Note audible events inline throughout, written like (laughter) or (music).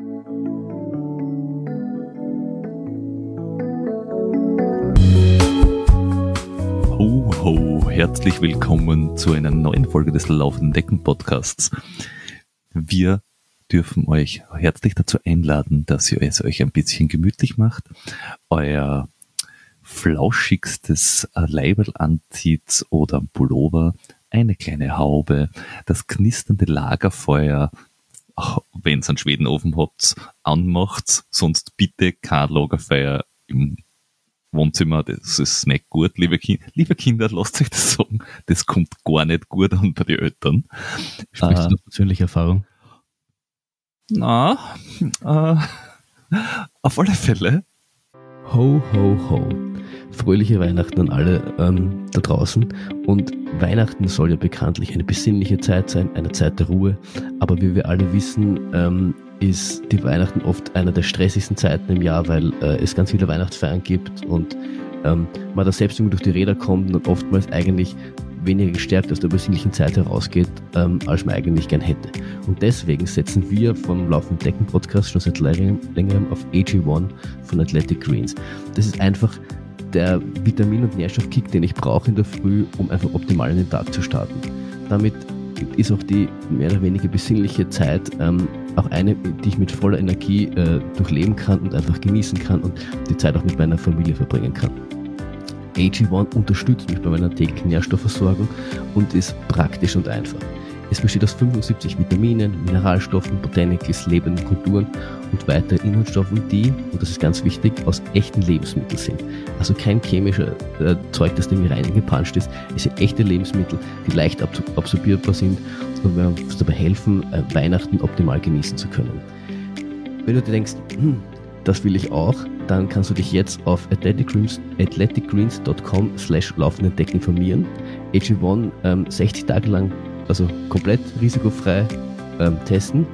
Ho, ho, herzlich willkommen zu einer neuen Folge des Laufenden Decken Podcasts. Wir dürfen euch herzlich dazu einladen, dass ihr es euch ein bisschen gemütlich macht, euer flauschigstes Leibel anzieht oder Pullover, eine kleine Haube, das knisternde Lagerfeuer, wenn ihr einen Schwedenofen habt, anmacht, sonst bitte kein Lagerfeuer im Wohnzimmer, das ist nicht gut, liebe, kind, liebe Kinder, lasst euch das sagen, das kommt gar nicht gut an bei den Eltern. Sprichst du äh, persönliche Erfahrung? Na, äh, auf alle Fälle. Ho, ho, ho. Fröhliche Weihnachten an alle ähm, da draußen. Und Weihnachten soll ja bekanntlich eine besinnliche Zeit sein, eine Zeit der Ruhe. Aber wie wir alle wissen, ähm, ist die Weihnachten oft einer der stressigsten Zeiten im Jahr, weil äh, es ganz viele Weihnachtsfeiern gibt und ähm, man da selbst irgendwie durch die Räder kommt und oftmals eigentlich weniger gestärkt aus der besinnlichen Zeit herausgeht, ähm, als man eigentlich gern hätte. Und deswegen setzen wir vom Laufenden Decken Podcast schon seit längerem auf AG1 von Athletic Greens. Das ist einfach der Vitamin- und Nährstoffkick, den ich brauche in der Früh, um einfach optimal in den Tag zu starten. Damit ist auch die mehr oder weniger besinnliche Zeit ähm, auch eine, die ich mit voller Energie äh, durchleben kann und einfach genießen kann und die Zeit auch mit meiner Familie verbringen kann. AG1 unterstützt mich bei meiner täglichen Nährstoffversorgung und ist praktisch und einfach. Es besteht aus 75 Vitaminen, Mineralstoffen, Botanicals, lebenden Kulturen und weiteren Inhaltsstoffen, die, und das ist ganz wichtig, aus echten Lebensmitteln sind. Also kein chemischer äh, Zeug, das dem reingepanscht ist. Es sind echte Lebensmittel, die leicht absorbierbar sind und uns dabei helfen, äh, Weihnachten optimal genießen zu können. Wenn du dir denkst, hm, das will ich auch, dann kannst du dich jetzt auf athleticgreens.com slash laufenden Deck informieren. AG1 ähm, 60 Tage lang also komplett risikofrei ähm, testen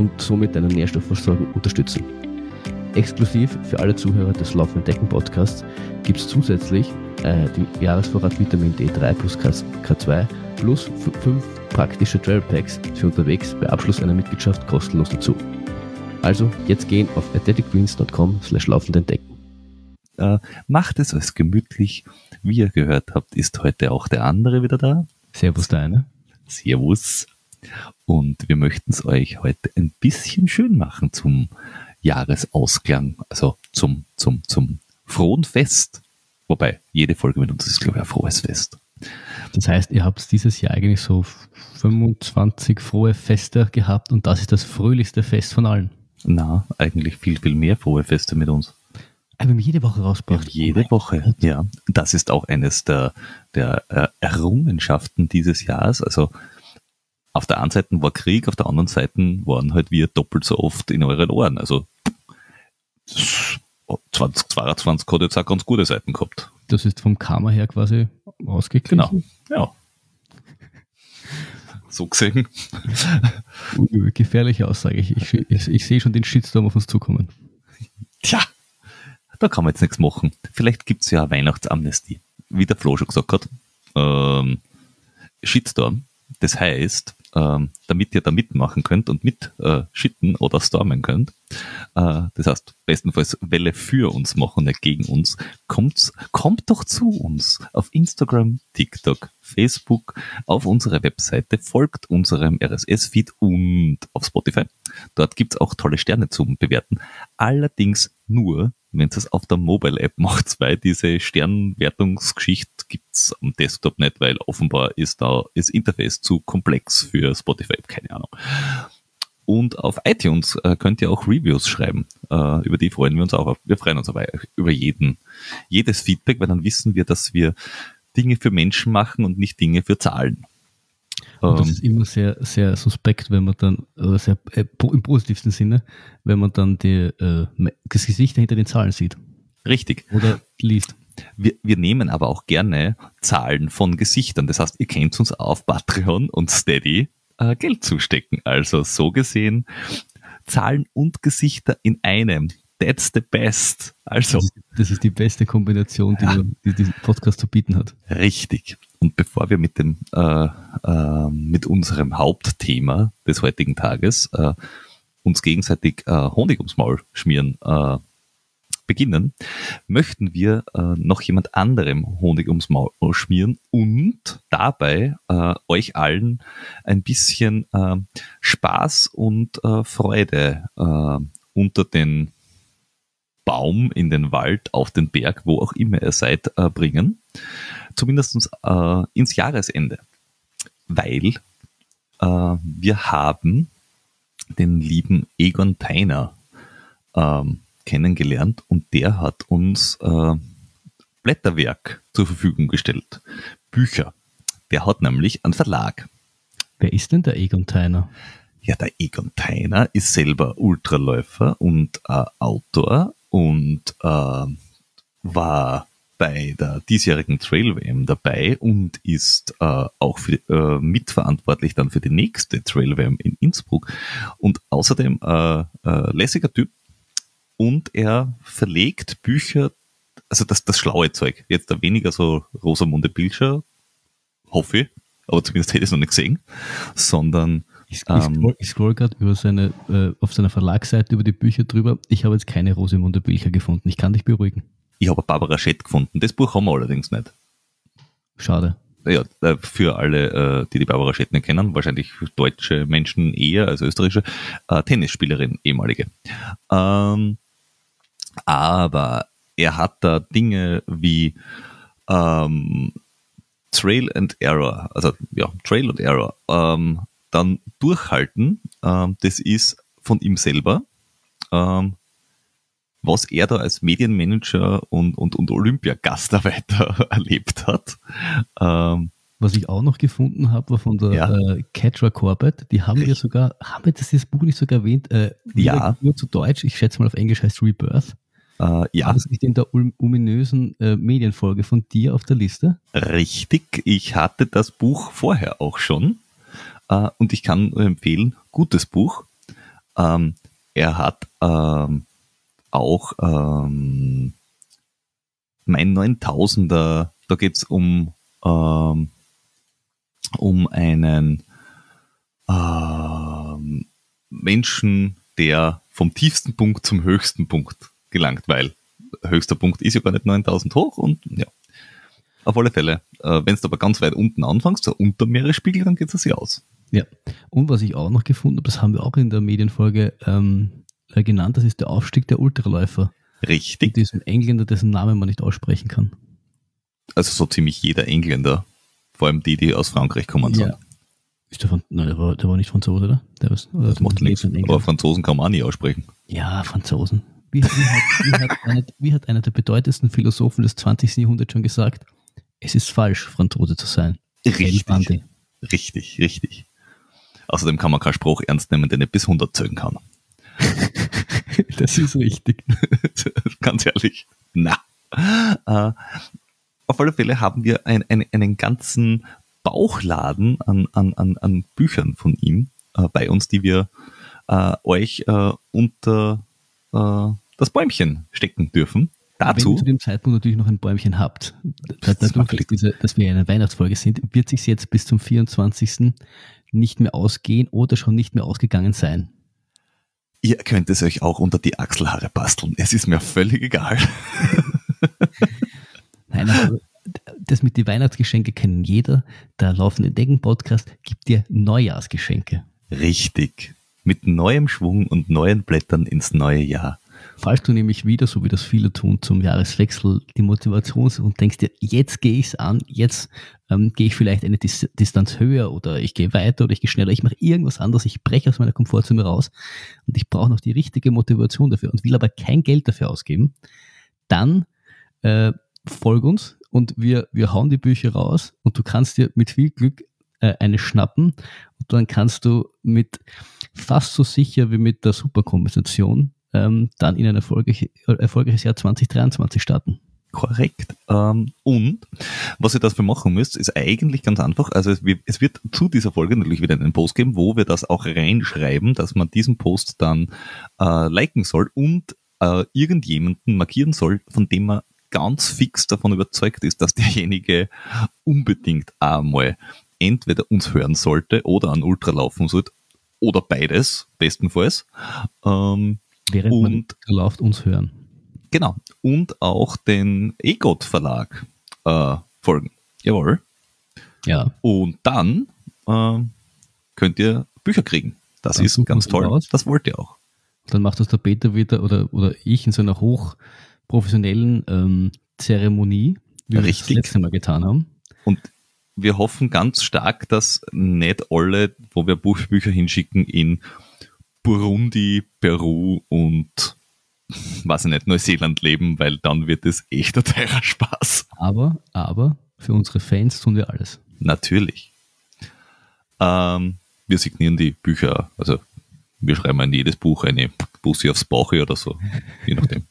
und somit deine Nährstoffversorgung unterstützen. Exklusiv für alle Zuhörer des Laufenden Decken Podcasts gibt es zusätzlich äh, den Jahresvorrat Vitamin D3 plus K2 plus fünf praktische Trail Packs für unterwegs bei Abschluss einer Mitgliedschaft kostenlos dazu. Also jetzt gehen auf athleticgreens.com slash laufenden Decken. Äh, macht es euch gemütlich. Wie ihr gehört habt, ist heute auch der andere wieder da. Servus, der eine. Servus. Und wir möchten es euch heute ein bisschen schön machen zum Jahresausklang, also zum, zum, zum frohen Fest. Wobei, jede Folge mit uns ist, glaube ich, ein frohes Fest. Das heißt, ihr habt dieses Jahr eigentlich so 25 frohe Feste gehabt und das ist das fröhlichste Fest von allen. Na, eigentlich viel, viel mehr frohe Feste mit uns. Aber wir haben jede Woche rausgebracht. Jede oh Woche, Gott. ja. Das ist auch eines der, der äh, Errungenschaften dieses Jahres. Also auf der einen Seite war Krieg, auf der anderen Seite waren halt wir doppelt so oft in euren Ohren. Also 2022 hat jetzt auch ganz gute Seiten gehabt. Das ist vom Karma her quasi ausgeglichen. Genau, ja. so gesehen. Gefährliche Aussage. Ich, ich, ich, ich sehe schon den Shitstorm auf uns zukommen. Tja, da kann man jetzt nichts machen. Vielleicht gibt es ja eine Weihnachtsamnestie. Wie der Flo schon gesagt hat. Ähm, Shitstorm. Das heißt, ähm, damit ihr da mitmachen könnt und mit äh, oder stormen könnt. Äh, das heißt, bestenfalls Welle für uns machen, nicht gegen uns. Kommt, kommt doch zu uns auf Instagram, TikTok, Facebook, auf unsere Webseite, folgt unserem RSS-Feed und auf Spotify. Dort gibt's auch tolle Sterne zum Bewerten. Allerdings nur, wenn es auf der Mobile-App macht, weil diese Sternwertungsgeschichte gibt's am Desktop nicht, weil offenbar ist da das Interface zu komplex für Spotify, keine Ahnung. Und auf iTunes äh, könnt ihr auch Reviews schreiben. Äh, über die freuen wir uns auch. Wir freuen uns aber über jeden, jedes Feedback, weil dann wissen wir, dass wir Dinge für Menschen machen und nicht Dinge für Zahlen. Und das ähm, ist immer sehr, sehr suspekt, wenn man dann, oder sehr, äh, im positivsten Sinne, wenn man dann die, äh, das Gesicht hinter den Zahlen sieht. Richtig. Oder liest. Wir, wir nehmen aber auch gerne Zahlen von Gesichtern. Das heißt, ihr könnt uns auf Patreon und Steady äh, Geld zustecken. Also so gesehen, Zahlen und Gesichter in einem. That's the best. Also. Das ist, das ist die beste Kombination, die, ja. die dieser Podcast zu bieten hat. Richtig. Und bevor wir mit dem, äh, äh, mit unserem Hauptthema des heutigen Tages, äh, uns gegenseitig äh, Honig ums Maul schmieren äh, beginnen, möchten wir äh, noch jemand anderem Honig ums Maul schmieren und dabei euch allen ein bisschen Spaß und Freude unter den Baum, in den Wald, auf den Berg, wo auch immer ihr seid, äh, bringen. Zumindest äh, ins Jahresende. Weil äh, wir haben den lieben Egon Teiner ähm, kennengelernt und der hat uns äh, Blätterwerk zur Verfügung gestellt. Bücher. Der hat nämlich einen Verlag. Wer ist denn der Egon Teiner? Ja, der Egon Teiner ist selber Ultraläufer und äh, Autor und äh, war bei der diesjährigen Trail WM dabei und ist äh, auch für, äh, mitverantwortlich dann für die nächste Trail WM in Innsbruck. Und außerdem äh, äh, lässiger Typ. Und er verlegt Bücher, also das, das schlaue Zeug, jetzt da weniger so Rosamunde Pilcher, hoffe ich, aber zumindest hätte ich es noch nicht gesehen, sondern ich, ich ähm, scroll, scroll gerade über seine, äh, auf seiner Verlagsseite über die Bücher drüber. Ich habe jetzt keine Rosamunde Bücher gefunden. Ich kann dich beruhigen. Ich habe Barbara Schett gefunden. Das Buch haben wir allerdings nicht. Schade. Ja, äh, für alle, äh, die die Barbara Schett nicht kennen, wahrscheinlich deutsche Menschen eher als österreichische, äh, Tennisspielerin, ehemalige. Ähm, aber er hat da Dinge wie ähm, Trail and Error, also ja, Trail and Error, ähm, dann durchhalten, ähm, das ist von ihm selber. Ähm, was er da als Medienmanager und, und, und Olympiagastarbeiter (laughs) erlebt hat. Ähm, was ich auch noch gefunden habe, war von der ja. äh, Catra Corbett. Die haben wir sogar, haben wir das, das Buch nicht sogar erwähnt? Äh, ja. Nur zu Deutsch, ich schätze mal auf Englisch heißt Rebirth. Äh, ja. War das nicht in der ominösen äh, Medienfolge von dir auf der Liste? Richtig, ich hatte das Buch vorher auch schon. Äh, und ich kann nur empfehlen, gutes Buch. Ähm, er hat ähm, auch ähm, mein 9000er, da geht es um, ähm, um einen ähm, Menschen, der vom tiefsten Punkt zum höchsten Punkt gelangt, weil höchster Punkt ist ja gar nicht 9000 hoch und ja. Auf alle Fälle, äh, wenn du aber ganz weit unten anfängst, so unter Meeresspiegel, dann geht es sich aus. Ja, und was ich auch noch gefunden habe, das haben wir auch in der Medienfolge ähm, äh, genannt, das ist der Aufstieg der Ultraläufer. Richtig. Mit diesem Engländer, dessen Namen man nicht aussprechen kann. Also so ziemlich jeder Engländer, vor allem die, die aus Frankreich kommen. Ja. Ist der, von, nein, der, war, der war nicht Franzose, oder? Der was, oder das macht nichts. Aber Franzosen kann man auch nie aussprechen. Ja, Franzosen. Wie, wie, hat, wie, hat (laughs) einer, wie hat einer der bedeutendsten Philosophen des 20. Jahrhunderts schon gesagt? Es ist falsch, Franzose zu sein. Richtig. Richtig, richtig. Außerdem kann man keinen Spruch ernst nehmen, den er bis 100 zählen kann. (laughs) das ist richtig. (laughs) Ganz ehrlich. Na. Äh, auf alle Fälle haben wir ein, ein, einen ganzen Bauchladen an, an, an, an Büchern von ihm äh, bei uns, die wir äh, euch äh, unter äh, das Bäumchen stecken dürfen. Dazu, Wenn ihr zu dem Zeitpunkt natürlich noch ein Bäumchen habt, dadurch, dass, diese, dass wir eine Weihnachtsfolge sind, wird sich jetzt bis zum 24. nicht mehr ausgehen oder schon nicht mehr ausgegangen sein. Ihr könnt es euch auch unter die Achselhaare basteln. Es ist mir völlig egal. (laughs) Nein, aber das mit den Weihnachtsgeschenke kennen jeder. Der laufende Decken-Podcast gibt dir Neujahrsgeschenke. Richtig. Mit neuem Schwung und neuen Blättern ins neue Jahr. Falls du nämlich wieder, so wie das viele tun, zum Jahreswechsel die Motivation und denkst dir, jetzt gehe ich es an, jetzt ähm, gehe ich vielleicht eine Dis Distanz höher oder ich gehe weiter oder ich gehe schneller, ich mache irgendwas anderes, ich breche aus meiner Komfortzone raus und ich brauche noch die richtige Motivation dafür und will aber kein Geld dafür ausgeben, dann äh, folg uns und wir, wir hauen die Bücher raus und du kannst dir mit viel Glück äh, eine schnappen und dann kannst du mit fast so sicher wie mit der Superkompensation ähm, dann in ein erfolgreich, erfolgreiches Jahr 2023 starten. Korrekt. Ähm, und was ihr dafür machen müsst, ist eigentlich ganz einfach. Also es wird, es wird zu dieser Folge natürlich wieder einen Post geben, wo wir das auch reinschreiben, dass man diesen Post dann äh, liken soll und äh, irgendjemanden markieren soll, von dem man ganz fix davon überzeugt ist, dass derjenige unbedingt einmal entweder uns hören sollte oder an Ultra laufen sollte oder beides, bestenfalls. Ähm, Während und, man läuft, uns hören. Genau. Und auch den EGOT Verlag äh, folgen. Jawohl. Ja. Und dann äh, könnt ihr Bücher kriegen. Das dann ist ganz toll. Raus. Das wollt ihr auch. Dann macht das der Peter wieder oder, oder ich in so einer hochprofessionellen ähm, Zeremonie, wie wir Richtig. das letzte Mal getan haben. Und wir hoffen ganz stark, dass nicht alle, wo wir Buchbücher hinschicken, in Burundi, Peru und weiß ich nicht, Neuseeland leben, weil dann wird es echt ein teurer Spaß. Aber, aber für unsere Fans tun wir alles. Natürlich. Ähm, wir signieren die Bücher, also wir schreiben in jedes Buch eine Bussi aufs Bauch oder so, je nachdem.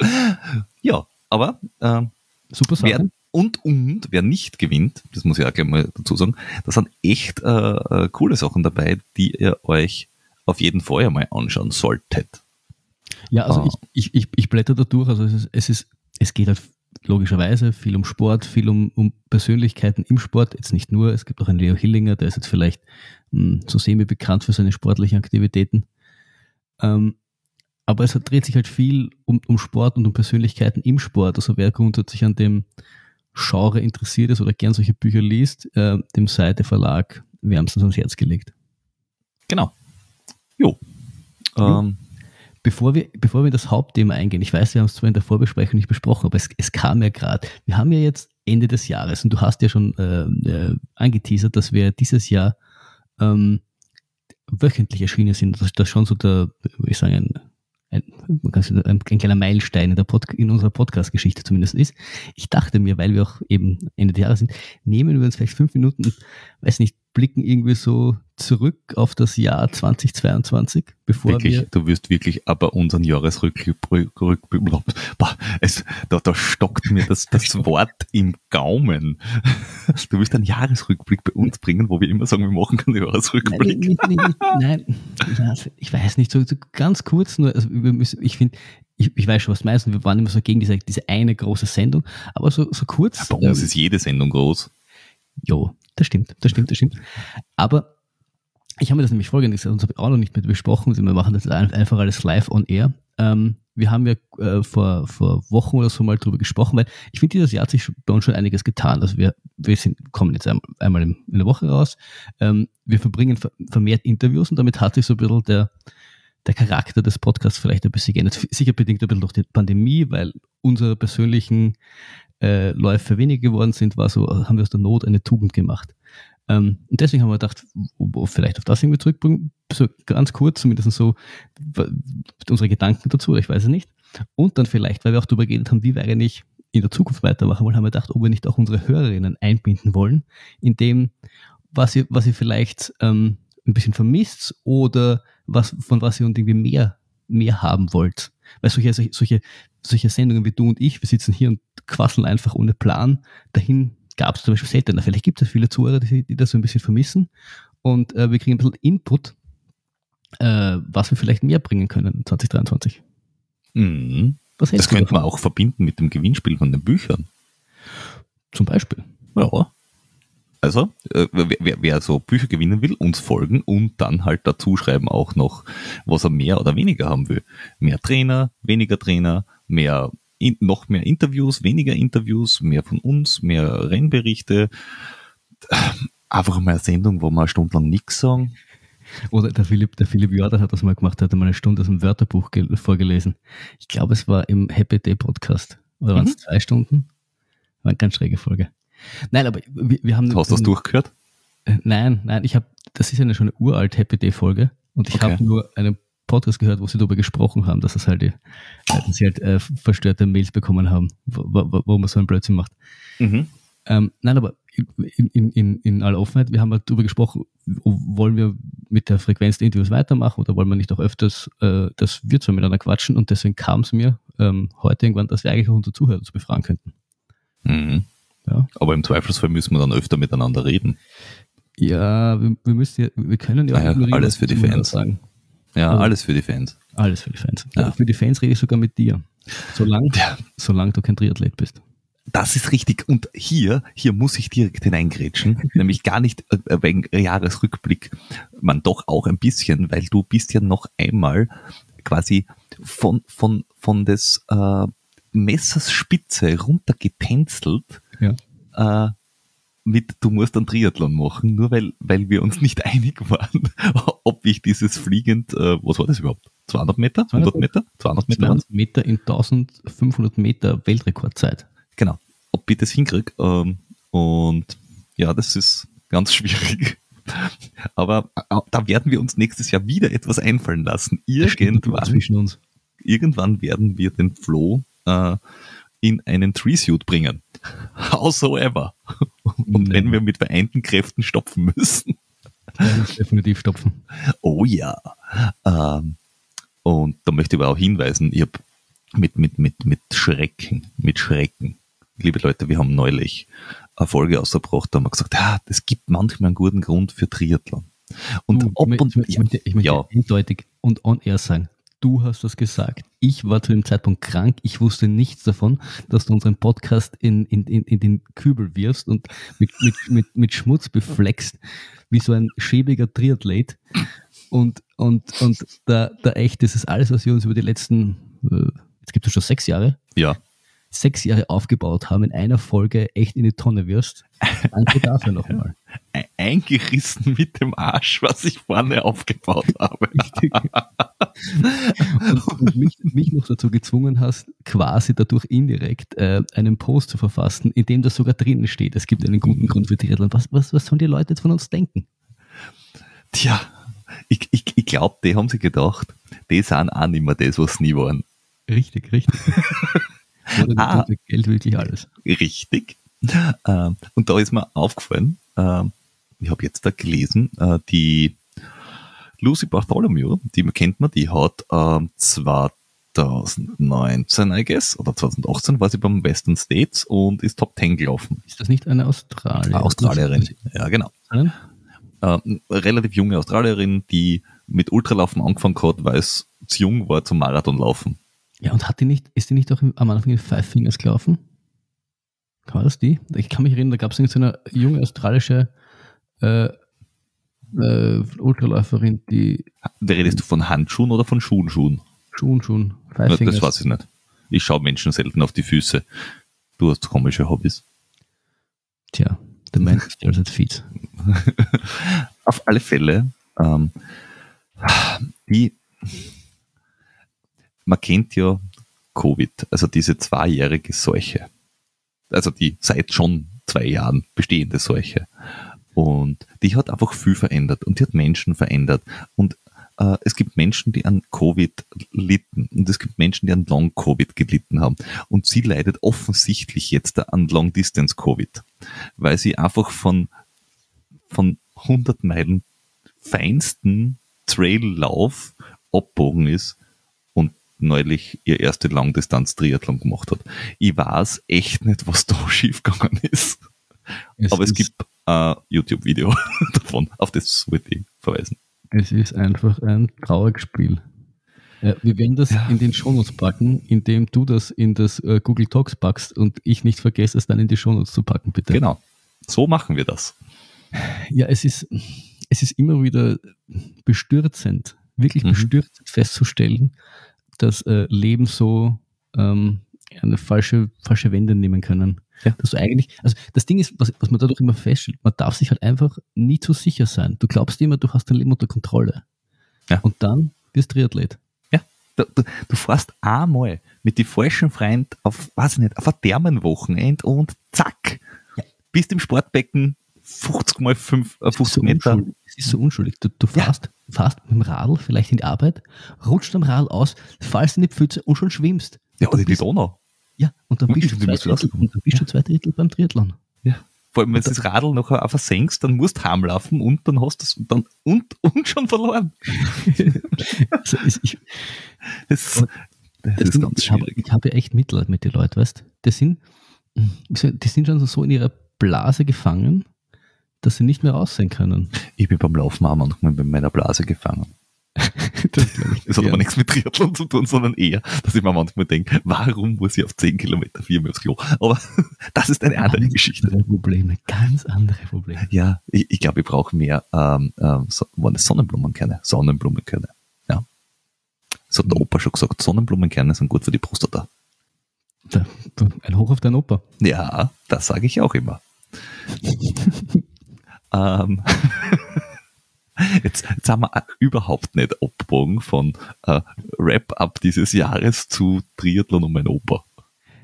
(laughs) ja, aber ähm, super Sache. Wer, und, und, wer nicht gewinnt, das muss ich auch gleich mal dazu sagen, da sind echt äh, äh, coole Sachen dabei, die ihr euch auf jeden Fall einmal anschauen solltet. Ja, also ah. ich, ich, ich, ich blätter da durch, also es ist, es ist, es geht halt logischerweise viel um Sport, viel um, um Persönlichkeiten im Sport, jetzt nicht nur, es gibt auch einen Leo Hillinger, der ist jetzt vielleicht mh, hm, so semi bekannt für seine sportlichen Aktivitäten. Ähm, aber es dreht sich halt viel um, um Sport und um Persönlichkeiten im Sport. Also wer grundsätzlich an dem Genre interessiert ist oder gern solche Bücher liest, äh, dem Seite Verlag wärmstens ans Herz gelegt. Genau. Jo. Ähm, bevor wir, bevor wir in das Hauptthema eingehen, ich weiß, wir haben es zwar in der Vorbesprechung nicht besprochen, aber es, es kam ja gerade. Wir haben ja jetzt Ende des Jahres und du hast ja schon äh, äh, angeteasert, dass wir dieses Jahr ähm, wöchentlich erschienen sind. Das, das schon so der, würde ich sagen, ein, ein, ein, kleiner Meilenstein in, der in unserer Podcast-Geschichte zumindest ist. Ich dachte mir, weil wir auch eben Ende des Jahres sind, nehmen wir uns vielleicht fünf Minuten weiß nicht, blicken irgendwie so zurück auf das Jahr 2022, bevor wirklich, wir. Du wirst wirklich aber unseren Jahresrückblick, es, da, da stockt mir das, das (laughs) Wort im Gaumen. Du wirst einen Jahresrückblick bei uns bringen, wo wir immer sagen, wir machen keinen Jahresrückblick. Nein, nein, (laughs) nein, ich weiß nicht, so, so ganz kurz nur, also müssen, ich finde, ich, ich weiß schon, was du meinst, wir waren immer so gegen diese, diese eine große Sendung, aber so, so kurz. Ja, bei uns ähm, ist jede Sendung groß. Jo, das stimmt, das stimmt, das stimmt. Aber ich habe mir das nämlich folgendes uns habe ich auch noch nicht mit besprochen, wir machen das einfach alles live on air. Ähm, wir haben ja äh, vor, vor Wochen oder so mal drüber gesprochen, weil ich finde, dieses Jahr hat sich bei uns schon einiges getan. Also wir, wir sind, kommen jetzt einmal, einmal in, der Woche raus. Ähm, wir verbringen vermehrt Interviews und damit hat sich so ein bisschen der, der Charakter des Podcasts vielleicht ein bisschen geändert. Sicher bedingt ein bisschen durch die Pandemie, weil unsere persönlichen äh, Läufe weniger geworden sind, war so, haben wir aus der Not eine Tugend gemacht. Ähm, und deswegen haben wir gedacht, vielleicht auf das irgendwie zurückbringen, so ganz kurz, zumindest so unsere Gedanken dazu, ich weiß es nicht. Und dann vielleicht, weil wir auch darüber geredet haben, wie wir eigentlich in der Zukunft weitermachen wollen, haben wir gedacht, ob wir nicht auch unsere Hörerinnen einbinden wollen, in dem, was ihr, was ihr vielleicht ähm, ein bisschen vermisst oder was, von was ihr irgendwie mehr, mehr haben wollt. Weil solche, solche, solche Sendungen wie du und ich, wir sitzen hier und quasseln einfach ohne Plan dahin gab es zum Beispiel seltener. Vielleicht gibt es viele Zuhörer, die, die, das so ein bisschen vermissen. Und äh, wir kriegen ein bisschen Input, äh, was wir vielleicht mehr bringen können 2023. Mhm. das könnte man auch verbinden mit dem Gewinnspiel von den Büchern. Zum Beispiel. Ja. Also, äh, wer, wer, so Bücher gewinnen will, uns folgen und dann halt dazu schreiben auch noch, was er mehr oder weniger haben will. Mehr Trainer, weniger Trainer, mehr in, noch mehr Interviews, weniger Interviews, mehr von uns, mehr Rennberichte. Einfach mal eine Sendung, wo wir eine Stunde lang nichts sagen. Oder der Philipp, der Philipp Jordan hat das mal gemacht, hat mal eine Stunde aus dem Wörterbuch vorgelesen. Ich glaube, es war im Happy Day Podcast. Oder waren es mhm. zwei Stunden? War eine ganz schräge Folge. Nein, aber wir, wir haben. Hast du das durchgehört? Äh, nein, nein, ich habe, das ist ja eine schon eine uralt Happy Day Folge und ich okay. habe nur einen Podcast gehört, wo sie darüber gesprochen haben, dass, es halt, äh, dass sie halt äh, verstörte Mails bekommen haben, wo, wo, wo man so einen Blödsinn macht. Mhm. Ähm, nein, aber in, in, in, in aller Offenheit, wir haben halt darüber gesprochen, wollen wir mit der Frequenz der Interviews weitermachen oder wollen wir nicht auch öfters, äh, dass wir zwar miteinander quatschen und deswegen kam es mir ähm, heute irgendwann, dass wir eigentlich auch unsere Zuhörer zu befragen könnten. Mhm. Ja. Aber im Zweifelsfall müssen wir dann öfter miteinander reden. Ja, wir, wir müssen ja, wir können ja auch ah ja, alles für die Fans sagen. Ja, also, alles für die Fans. Alles für die Fans. Ja. Für die Fans rede ich sogar mit dir. Solange, ja. solange du kein Triathlet bist. das ist richtig. Und hier, hier muss ich direkt hineingrätschen, (laughs) nämlich gar nicht äh, wegen Jahresrückblick, man doch auch ein bisschen, weil du bist ja noch einmal quasi von, von, von des äh, Messers Spitze runtergetänzelt Ja. äh, mit, du musst einen Triathlon machen, nur weil, weil wir uns nicht (laughs) einig waren, ob ich dieses fliegend, äh, was war das überhaupt? 200 Meter? 100 Meter? 200 Meter? waren's? 20 Meter in 1500 Meter Weltrekordzeit. Genau. Ob ich das hinkriege. Ähm, und ja, das ist ganz (laughs) schwierig. Aber äh, da werden wir uns nächstes Jahr wieder etwas einfallen lassen. Irgendwann, zwischen uns. irgendwann werden wir den Flo äh, in einen Tree-Suit bringen. (laughs) Howsoever. (laughs) Und wenn wir mit vereinten Kräften stopfen müssen. Definitiv stopfen. Oh ja. Ähm, und da möchte ich aber auch hinweisen, ich habe mit, mit, mit, mit Schrecken, mit Schrecken, liebe Leute, wir haben neulich eine Folge ausgebracht, da haben wir gesagt, ja, es gibt manchmal einen guten Grund für Triathlon. Und Du, ob ich, und möchte- ich, möchte, ich möchte ja, eindeutig und on air sagen, du hast das gesagt. Ich war zu dem Zeitpunkt krank. Ich wusste nichts davon, dass du unseren Podcast in, in, in, in den Kübel wirfst und mit, mit, mit, mit Schmutz befleckst, wie so ein schäbiger Triathlet. Und, und, und da, da echt, das ist alles, was wir uns über die letzten, äh, jetzt gibt es schon sechs Jahre, ja, sechs Jahre aufgebaut haben, in einer Folge echt in die Tonne wirst. Danke dafür nochmal. (laughs) e- eingerissen (laughs) mit dem Arsch, was ich vorne aufgebaut habe. Und, und mich, mich noch dazu gezwungen hast, quasi dadurch indirekt äh, einen Post zu verfassen, in dem das sogar drinnen steht. Es gibt einen guten Grund für Triathlon. Was, was, was sollen die Leute jetzt von uns denken? Tja, ich, ich, ich glaube, die haben sich gedacht, die sind auch nicht mehr das, was sie nie waren. Richtig, richtig. (laughs) Oder ah. Geld wirklich alles. Richtig. Ähm, und da ist mir aufgefallen, ähm, ich habe jetzt da gelesen, äh, die Lucy Bartholomew, die kennt man, die hat ähm, 2019, I guess, oder 2018 war sie beim Western States und ist Top 10 gelaufen. Ist das nicht eine Australierin? Australierin. Ja, genau. Ähm, relativ junge Australierin, die mit Ultralaufen angefangen hat, weil es zu jung war zum Marathonlaufen. Ja, und hat die nicht, ist die nicht auch am Anfang in Five Fingers gelaufen? War das die? Ich kann mich erinnern, da gab es eine junge australische äh, äh, Ultraläuferin, die Da redest du von Handschuhen oder von Schuhenschuhen? schon, Five Fingers. das weiß ich nicht. Ich schaue Menschen selten auf die Füße. Du hast komische Hobbys. Tja, der Mensch ist jetzt Feeds. (laughs) Auf alle Fälle, ähm, die, man kennt ja Covid, also diese zweijährige Seuche. Also die seit schon zwei Jahren bestehende Seuche. Und die hat einfach viel verändert und die hat Menschen verändert. Und äh, es gibt Menschen, die an Covid litten und es gibt Menschen, die an Long-Covid gelitten haben. Und sie leidet offensichtlich jetzt an Long-Distance-Covid, weil sie einfach von, von 100 Meilen feinsten Traillauf abbogen ist neulich ihr erste Langdistanz-Triathlon gemacht hat. Ich weiß echt nicht, was da (laughs) schiefgegangen ist. Aber es ist, gibt ein YouTube-Video (laughs) davon, auf das wollte ich verweisen. Es ist einfach ein trauriges Spiel. Ja, wir werden das Ja. in den Shownotes packen, indem du das in das äh, Google Talks packst und ich nicht vergesse, es dann in die Shownotes zu packen, bitte. Genau. So machen wir das. Ja, es ist, es ist immer wieder bestürzend, wirklich Mhm. bestürzend festzustellen, dass äh, Leben so ähm, eine falsche, falsche Wende nehmen können. Ja. Dass du eigentlich, also das Ding ist, was, was man dadurch immer feststellt, man darf sich halt einfach nie zu sicher sein. Du glaubst immer, du hast dein Leben unter Kontrolle. Ja. Und dann du Triathlet. Ja, du, du, du fährst einmal mit die falschen Freund auf, weiß ich nicht, auf ein Thermenwochenende und zack, bist im Sportbecken 50 mal 5, äh, 50 Meter. Es ist so unschuldig. Du, du fährst, fährst mit dem Radl vielleicht in die Arbeit, rutscht am Radl aus, fallst in die Pfütze und schon schwimmst. Ja, oder die bist- Donau. Ja, und dann Und bist, du du Drittel, und dann bist du zwei Drittel beim Triathlon. Ja. Vor allem, wenn du das Radl nachher einfach senkst, dann musst du heimlaufen und dann hast du es dann und, und schon verloren. (laughs) Also ich, Das, das das ist ganz schwierig. ich habe ja echt Mitleid mit den Leuten, weißt Die sind, die sind schon so in ihrer Blase gefangen, dass sie nicht mehr raus sein können. Ich bin beim Laufen auch manchmal bei meiner Blase gefangen. (laughs) das, das hat aber nichts mit Triathlon zu tun, sondern eher, dass ich mir manchmal denke, warum muss ich auf 10 Kilometer viermal aufs Klo? Aber (laughs) das ist eine andere Geschichte. Andere Probleme, ganz andere Probleme. Ja, ich, ich glaube, ich brauche mehr ähm, ähm, so, Sonnenblumenkerne? Sonnenblumenkerne. Ja. Das hat der Opa schon gesagt, Sonnenblumenkerne sind gut für die Prostata. Da, ein Hoch auf deinen Opa. Ja, das sage ich auch immer. (laughs) ähm, (laughs) jetzt, jetzt haben wir überhaupt nicht abgebogen von äh, Wrap-up dieses Jahres zu Triathlon und mein Opa.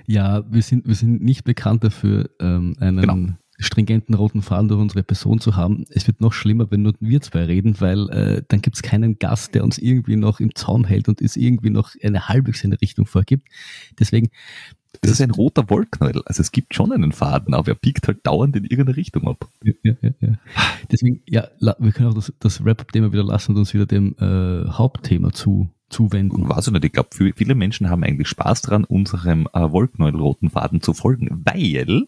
Ja, wir sind, wir sind nicht bekannt dafür, ähm, einen genau. stringenten roten Faden durch unsere Person zu haben. Es wird noch schlimmer, wenn nur wir zwei reden, weil äh, dann gibt es keinen Gast, der uns irgendwie noch im Zaum hält und es irgendwie noch eine halbwegs eine Richtung vorgibt. Deswegen das ist ein roter Wollknäuel. Also es gibt schon einen Faden, aber er biegt halt dauernd in irgendeine Richtung ab. Ja, ja, ja. Deswegen, ja, wir können auch das, das Wrap-Up-Thema wieder lassen und uns wieder dem äh, Hauptthema zu, zuwenden. Weiß ich nicht, ich glaube, viele Menschen haben eigentlich Spaß daran, unserem äh, Wollknäuel-roten Faden zu folgen, weil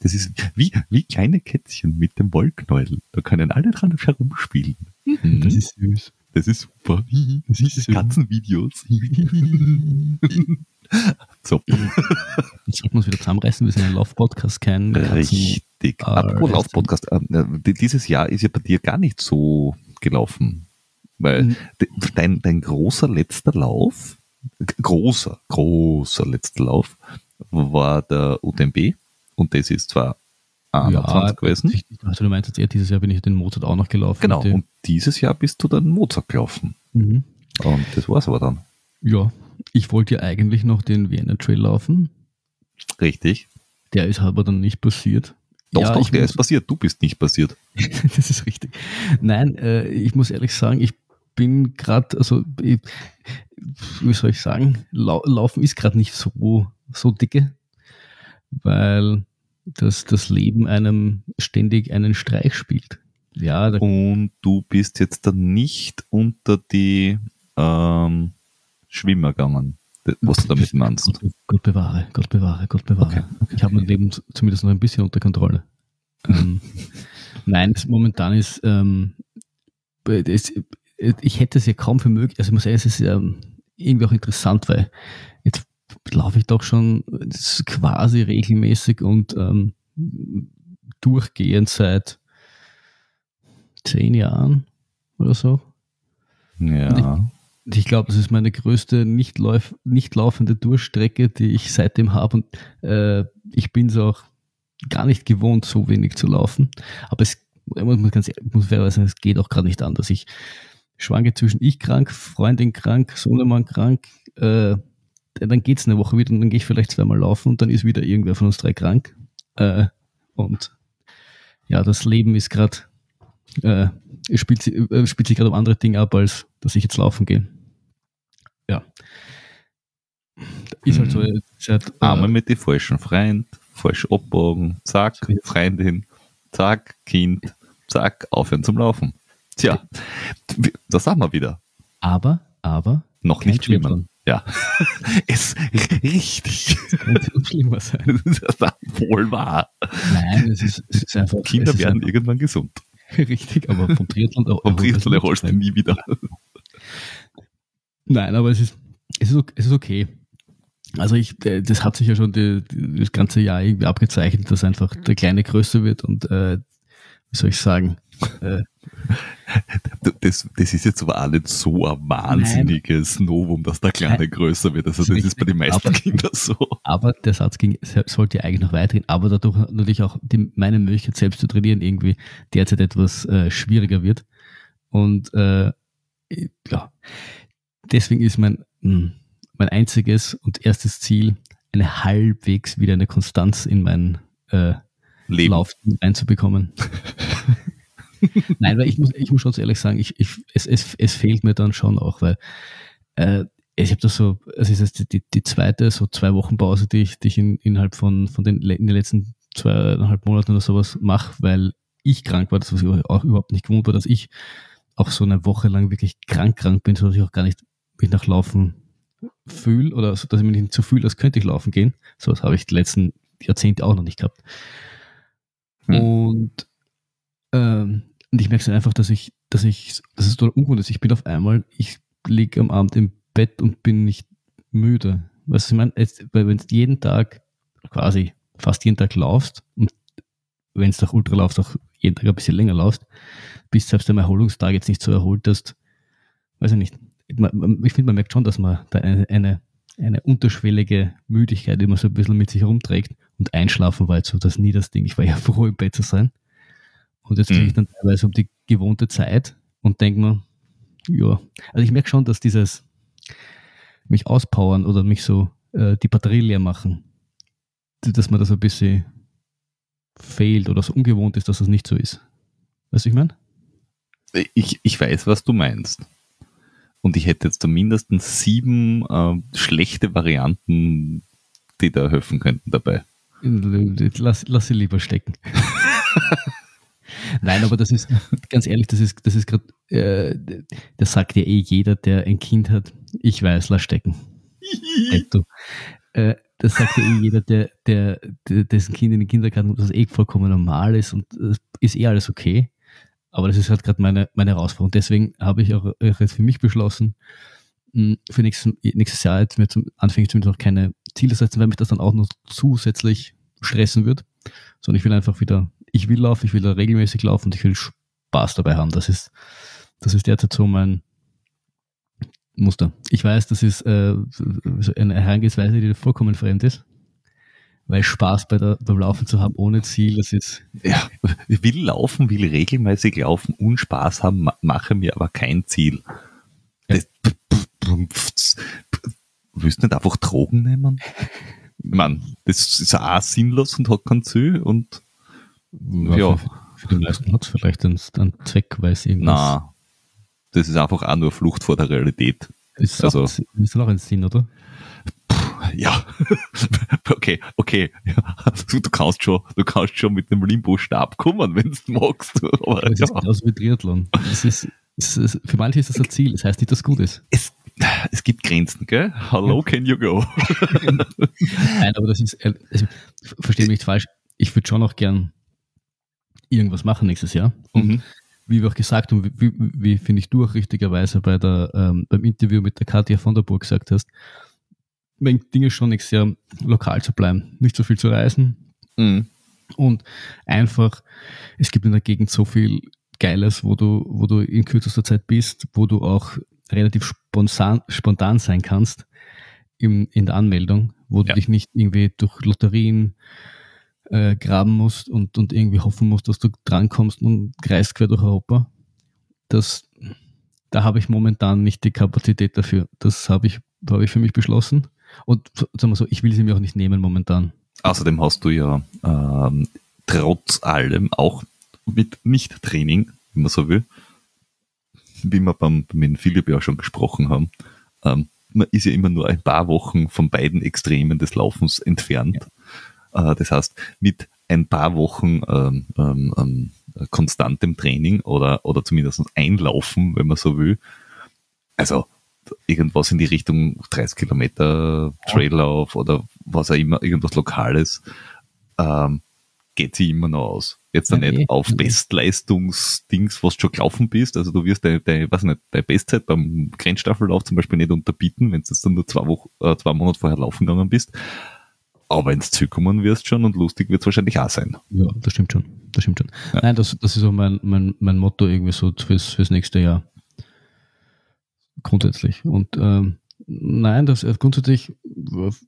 das ist wie, wie kleine Kätzchen mit dem Wollknäuel. Da können alle dran herumspielen. Mhm. Das ist süß. Das ist super. Das ist Katzenvideos. (laughs) So. Jetzt sollten wir uns wieder zusammenreißen, wir sind ein Lauf-Podcast, kein Richtig. Apropos Lauf-Podcast, äh, dieses Jahr ist ja bei dir gar nicht so gelaufen. Weil mhm. dein, dein großer letzter Lauf, großer, großer letzter Lauf, war der UTMB und das ist zwar 21 ja, gewesen. Also du meinst jetzt eher, dieses Jahr bin ich den Mozart auch noch gelaufen. Genau, und dieses Jahr bist du dann Mozart gelaufen. Mhm. Und das war's aber dann. Ja, ich wollte ja eigentlich noch den Vienna Trail laufen. Richtig. Der ist aber dann nicht passiert. Doch, ja, doch, der ist passiert. Du bist nicht passiert. (laughs) das ist richtig. Nein, äh, ich muss ehrlich sagen, ich bin gerade, also, ich, wie soll ich sagen, lau Laufen ist gerade nicht so, so dicke, weil das, das Leben einem ständig einen Streich spielt. Ja, und du bist jetzt dann nicht unter die ähm, Schwimmer gegangen, was du damit meinst. Gott, Gott bewahre, Gott bewahre, Gott bewahre. Okay, okay, ich habe mein Leben zumindest noch ein bisschen unter Kontrolle. ähm, (laughs) nein, momentan ist, ähm, es, ich hätte es ja kaum für möglich, also ich muss sagen, es ist ähm, irgendwie auch interessant, weil jetzt laufe ich doch schon quasi regelmäßig und ähm, durchgehend seit zehn Jahren oder so. Ja. Ich glaube, das ist meine größte nicht, lauf, nicht laufende Durchstrecke, die ich seitdem habe. Und äh, ich bin es auch gar nicht gewohnt, so wenig zu laufen. Aber es muss ganz muss fairerweise sagen, es geht auch gerade nicht anders. Ich schwanke zwischen ich krank, Freundin krank, Sohnemann krank. Äh, dann geht es eine Woche wieder und dann gehe ich vielleicht zweimal laufen und dann ist wieder irgendwer von uns drei krank. Äh, und ja, das Leben ist gerade, äh, spielt, äh, spielt sich gerade um andere Dinge ab, als dass ich jetzt laufen gehe ja. Ist halt so. Hm. Halt, Einmal mit den falschen Freund, falsch abbogen, zack, Freundin, zack, Kind, zack, aufhören zum Laufen. Tja, das sagen wir wieder. Aber, aber. Noch nicht schwimmen. Ja. (laughs) es richtig. Das könnte schlimmer sein. (laughs) Das ist wohl wahr. Nein, es ist, es ist einfach. Kinder werden einfach, irgendwann gesund. (laughs) Richtig, aber vom Triathlon, vom Triathlon erholst du nie wieder. Nein, aber es ist, es ist, es ist okay. Also ich, äh, das hat sich ja schon die, die, das ganze Jahr irgendwie abgezeichnet, dass einfach der Kleine größer wird und äh, wie soll ich sagen? Äh, (laughs) das, das ist jetzt aber auch nicht so ein wahnsinniges Nein. Novum, dass der Kleine Nein. größer wird. Also das, das ist bei den (laughs) meisten aber, Kindern so. Aber der Satz ging, sollte eigentlich noch weitergehen, aber dadurch natürlich auch die, meine Möglichkeit selbst zu trainieren irgendwie derzeit etwas äh, schwieriger wird. Und äh, ja, deswegen ist mein, hm, mein einziges und erstes Ziel, eine halbwegs wieder eine Konstanz in mein äh, Leben Lauf einzubekommen. (laughs) Nein, weil ich muss, ich muss schon ehrlich sagen, ich, ich, es, es, es fehlt mir dann schon auch, weil äh, ich habe das so, es ist jetzt die, die zweite, so zwei Wochen Pause, die ich, die ich in, innerhalb von, von den, in den letzten zweieinhalb Monaten oder sowas mache, weil ich krank war, das was ich auch überhaupt nicht gewohnt war, dass ich auch so eine Woche lang wirklich krank krank bin, so dass ich auch gar nicht mich nach Laufen fühle oder so, dass ich mich nicht so fühle, als könnte ich laufen gehen. So was habe ich die letzten Jahrzehnte auch noch nicht gehabt. Hm. Und, ähm, und ich merke es einfach, dass ich dass ich, das ist total ungewohnt ist. Ich bin auf einmal, ich liege am Abend im Bett und bin nicht müde. Was ich meine, weil wenn du jeden Tag quasi fast jeden Tag laufst und wenn es doch Ultra laufst, auch jeden Tag ein bisschen länger laufst, bist selbst am Erholungstag jetzt nicht so erholt, dass, weiß ich nicht, ich finde, man merkt schon, dass man da eine, eine, eine unterschwellige Müdigkeit immer so ein bisschen mit sich rumträgt und einschlafen war jetzt so das nie das Ding. Ich war ja (laughs) froh, im Bett zu sein. Und jetzt kriege ich mhm. dann teilweise um die gewohnte Zeit und denke mir, ja, also ich merke schon, dass dieses mich auspowern oder mich so äh, die Batterie leer machen, dass man das ein bisschen fehlt oder so ungewohnt ist, dass das nicht so ist. Weißt du, ich meine? Ich, ich weiß, was du meinst. Und ich hätte jetzt zumindest sieben äh, schlechte Varianten, die da helfen könnten dabei. Lass, lass sie lieber stecken. (laughs) Nein, aber das ist, ganz ehrlich, das ist, das ist gerade, äh, das sagt ja eh jeder, der ein Kind hat. Ich weiß, lass stecken. (laughs) äh, das sagt ja eh jeder, der, der, der, dessen Kind in den Kindergarten, das eh vollkommen normal ist und äh, ist eh alles okay. Aber das ist halt gerade meine, meine Herausforderung. Deswegen habe ich auch jetzt für mich beschlossen, hm, für nächstes, nächstes Jahr jetzt mir zum Anfang zumindest noch keine Ziele setzen, weil mich das dann auch noch zusätzlich stressen wird. Sondern ich will einfach wieder ich will laufen, ich will da regelmäßig laufen und ich will Spaß dabei haben. Das ist, das ist derzeit so mein Muster. Ich weiß, das ist äh, eine Herangehensweise, die vollkommen fremd ist. Weil Spaß bei der, beim Laufen zu haben ohne Ziel, das ist. Ja, ich will laufen, will regelmäßig laufen und Spaß haben, mache mir aber kein Ziel. Ja. Willst du nicht einfach Drogen nehmen? Mann, das ist auch sinnlos und hat kein Ziel und ja. Für, für, die meisten hat es vielleicht einen, einen Zweck, weil es irgendwas. Na, das ist einfach auch nur Flucht vor der Realität. Ist also, auch, ist auch ein Sinn, oder? Ja, (laughs) okay, okay. Ja. Du, kannst schon, du kannst schon mit einem Limbo-Stab kommen, wenn du magst. (laughs) Aber, das ja. ist genauso wie Triathlon. Das ist, das ist, für manche ist das ein Ziel, das heißt nicht, dass es gut ist. Es, es gibt Grenzen, gell? Hello, can you go? (laughs) Nein, aber das ist, also, verstehe mich nicht falsch, ich würde schon auch gern irgendwas machen nächstes Jahr. Und mhm. wie wir auch gesagt haben, wie, wie, wie finde ich du auch richtigerweise bei der, ähm, beim Interview mit der Katja von der Burg gesagt hast, mein Ding ist schon nächstes Jahr lokal zu bleiben, nicht so viel zu reisen mhm. und einfach, es gibt in der Gegend so viel Geiles, wo du, wo du in kürzester Zeit bist, wo du auch relativ spontan, spontan sein kannst im, in der Anmeldung, wo ja. du dich nicht irgendwie durch Lotterien äh, graben musst und, und irgendwie hoffen musst, dass du drankommst und kreist quer durch Europa. Das, da habe ich momentan nicht die Kapazität dafür. Das habe ich, habe ich für mich beschlossen. Und sagen wir so, ich will sie mir auch nicht nehmen momentan. Außerdem hast du ja ähm, trotz allem auch mit Nicht-Training, wenn man so will, wie wir beim, mit Philipp ja schon gesprochen haben, ähm, man ist ja immer nur ein paar Wochen von beiden Extremen des Laufens entfernt. Ja. Äh, das heißt, mit ein paar Wochen ähm, ähm, ähm, konstantem Training oder, oder zumindest einlaufen, wenn man so will. Also irgendwas in die Richtung 30 Kilometer Traillauf oder was auch immer, irgendwas Lokales, ähm, geht sie immer noch aus. Jetzt dann ja, nicht eh. auf Bestleistungsdings, was du schon gelaufen bist. Also du wirst deine, deine, weiß nicht, deine Bestzeit beim Grenzstaffellauf zum Beispiel nicht unterbieten, wenn du jetzt dann nur zwei Wochen, äh, zwei Monate vorher laufen gegangen bist. Aber ins zurückkommen wirst schon und lustig wird es wahrscheinlich auch sein. Ja, das stimmt schon. Das stimmt schon. Ja. Nein, das, das ist auch mein, mein, mein Motto irgendwie so fürs, fürs nächste Jahr. Grundsätzlich. Und ähm, nein, das äh, grundsätzlich, was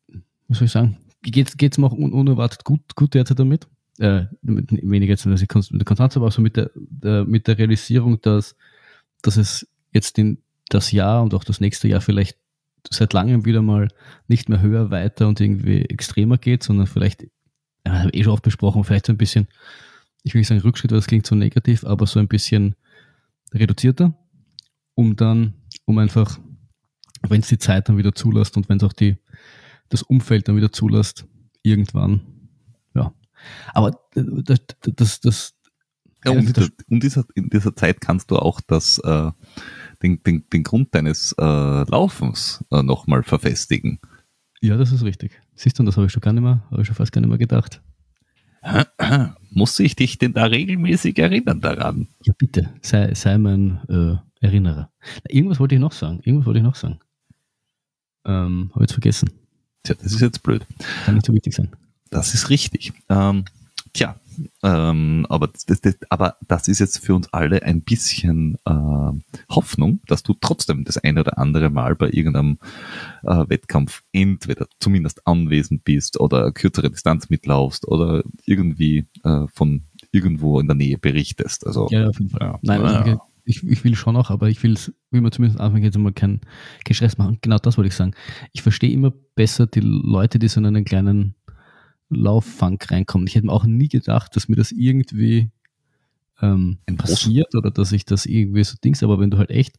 soll ich sagen, geht es mir auch un unerwartet gut, gut derzeit damit. Äh, mit, weniger jetzt mit der Konstanz, aber auch so mit der, der, mit der Realisierung, dass, dass es jetzt in das Jahr und auch das nächste Jahr vielleicht seit langem wieder mal nicht mehr höher, weiter und irgendwie extremer geht, sondern vielleicht, ja, ich eh schon oft besprochen, vielleicht so ein bisschen, ich will nicht sagen Rückschritt, weil das klingt so negativ, aber so ein bisschen reduzierter, um dann, um einfach, wenn es die Zeit dann wieder zulässt und wenn es auch die, das Umfeld dann wieder zulässt, irgendwann, ja. Aber das, das, das, ja, und, das, in, dieser, in dieser Zeit kannst du auch das, äh, den, den, den Grund deines äh, Laufens äh, nochmal verfestigen. Ja, das ist richtig. Siehst du, das habe ich schon gar nicht mehr, habe ich schon fast gar nicht mehr gedacht. Muss ich dich denn da regelmäßig erinnern daran? Ja, bitte, sei, sei mein äh, Erinnerer. Irgendwas wollte ich noch sagen. Irgendwas wollte ich noch sagen. Ähm, Habe jetzt vergessen. Tja, das ist jetzt blöd. Kann nicht so wichtig sein. Das ist richtig. Ähm, tja, ähm, aber, das, das, aber das ist jetzt für uns alle ein bisschen äh, Hoffnung, dass du trotzdem das eine oder andere Mal bei irgendeinem äh, Wettkampf entweder zumindest anwesend bist oder kürzere Distanz mitlaufst oder irgendwie äh, von irgendwo in der Nähe berichtest. Also, ja, auf jeden Fall. Ja. Nein, also, ja. Ich, ich will schon auch, aber ich will, wie man zumindest anfangen, jetzt mal keinen kein Stress machen. Genau das wollte ich sagen. Ich verstehe immer besser die Leute, die so in einen kleinen Lauffunk reinkommen. Ich hätte mir auch nie gedacht, dass mir das irgendwie ähm, passiert oder dass ich das irgendwie so Dings, aber wenn du halt echt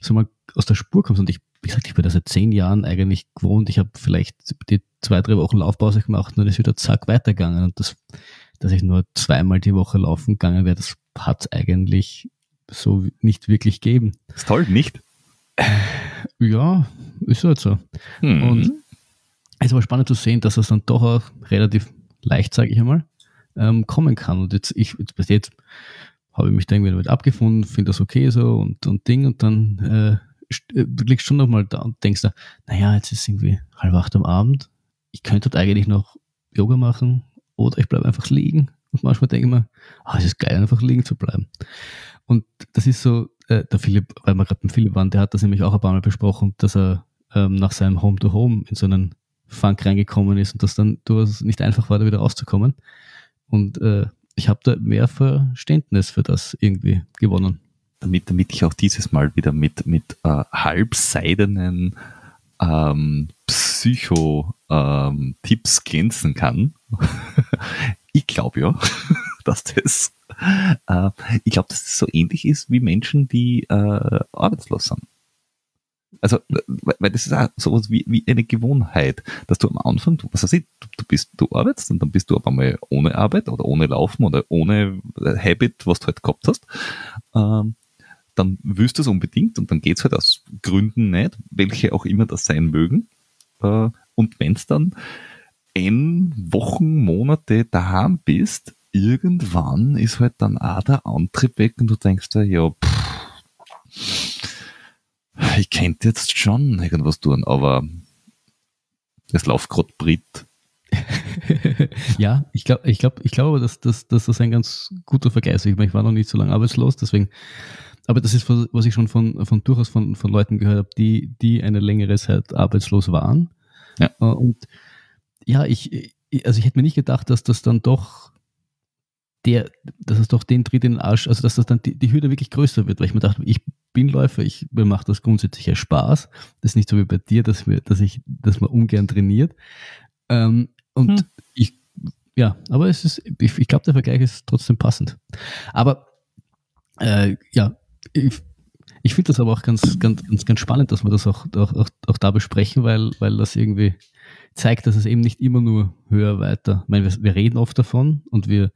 so mal aus der Spur kommst und ich, wie gesagt, ich bin da seit zehn Jahren eigentlich gewohnt, ich habe vielleicht die zwei, drei Wochen Laufpause gemacht und dann ist wieder zack weitergegangen und das, dass ich nur zweimal die Woche laufen gegangen wäre, das hat es eigentlich so nicht wirklich gegeben. ist toll, nicht? Ja, ist halt so. Hm. Und es ist aber spannend zu sehen, dass es dann doch auch relativ leicht, sage ich einmal, ähm, kommen kann. Und jetzt, ich, jetzt bis jetzt habe ich mich da irgendwie damit abgefunden, finde das okay so und, und Ding und dann äh, äh du liegst schon nochmal da und denkst da, naja, jetzt ist irgendwie halb acht am Abend, ich könnte dort eigentlich noch Yoga machen oder ich bleibe einfach liegen. Und manchmal denke ich mir, ah, es ist geil, einfach liegen zu bleiben. Und das ist so, äh, der Philipp, weil wir gerade beim Philipp waren, der hat das nämlich auch ein paar Mal besprochen, dass er ähm, nach seinem Home-to-Home -Home in so einen Funk reingekommen ist und das dann durchaus nicht einfach war, da wieder rauszukommen. Und äh, ich habe da mehr Verständnis für das irgendwie gewonnen. Damit, damit ich auch dieses Mal wieder mit, mit äh, halbseidenen ähm, Psycho-Tipps ähm, glänzen kann. (laughs) ich glaube ja, (laughs) dass das, äh, ich glaube, dass das so ähnlich ist wie Menschen, die äh, arbeitslos sind. Also, weil das ist auch sowas wie, wie eine Gewohnheit, dass du am Anfang, du, was weiß ich, du, du bist, du arbeitest und dann bist du auf einmal ohne Arbeit oder ohne Laufen oder ohne Habit, was du halt gehabt hast. Ähm, dann willst du es unbedingt und dann geht's halt aus Gründen nicht, welche auch immer das sein mögen. Äh, und wenn's dann n Wochen, Monate daheim bist, irgendwann ist halt dann auch der Antrieb weg und du denkst dir, ja, pff, ich könnte jetzt schon irgendwas tun, aber es läuft gerade Brit. (laughs) ja, ich glaube, ich glaube, ich glaube, dass, dass, dass das ein ganz guter Vergleich ist. Ich, meine, ich war noch nicht so lange arbeitslos, deswegen. Aber das ist, was ich schon von, von durchaus von, von Leuten gehört habe, die, die eine längere Zeit arbeitslos waren. Ja. Äh, und ja, ich, also ich hätte mir nicht gedacht, dass das dann doch der, dass es doch den Tritt in den Arsch, also dass das dann die, die Hürde wirklich größer wird, weil ich mir dachte, ich bin Läufer, ich, mir macht das grundsätzlich ja Spaß. Das ist nicht so wie bei dir, dass, wir, dass, ich, dass man ungern trainiert. Ähm, und hm. ich, ja, aber es ist, ich, ich glaube, der Vergleich ist trotzdem passend. Aber äh, ja, ich, ich finde das aber auch ganz, ganz, ganz, ganz spannend, dass wir das auch, auch, auch, auch da besprechen, weil, weil das irgendwie zeigt, dass es eben nicht immer nur höher weiter. Ich meine, wir, wir reden oft davon und wir,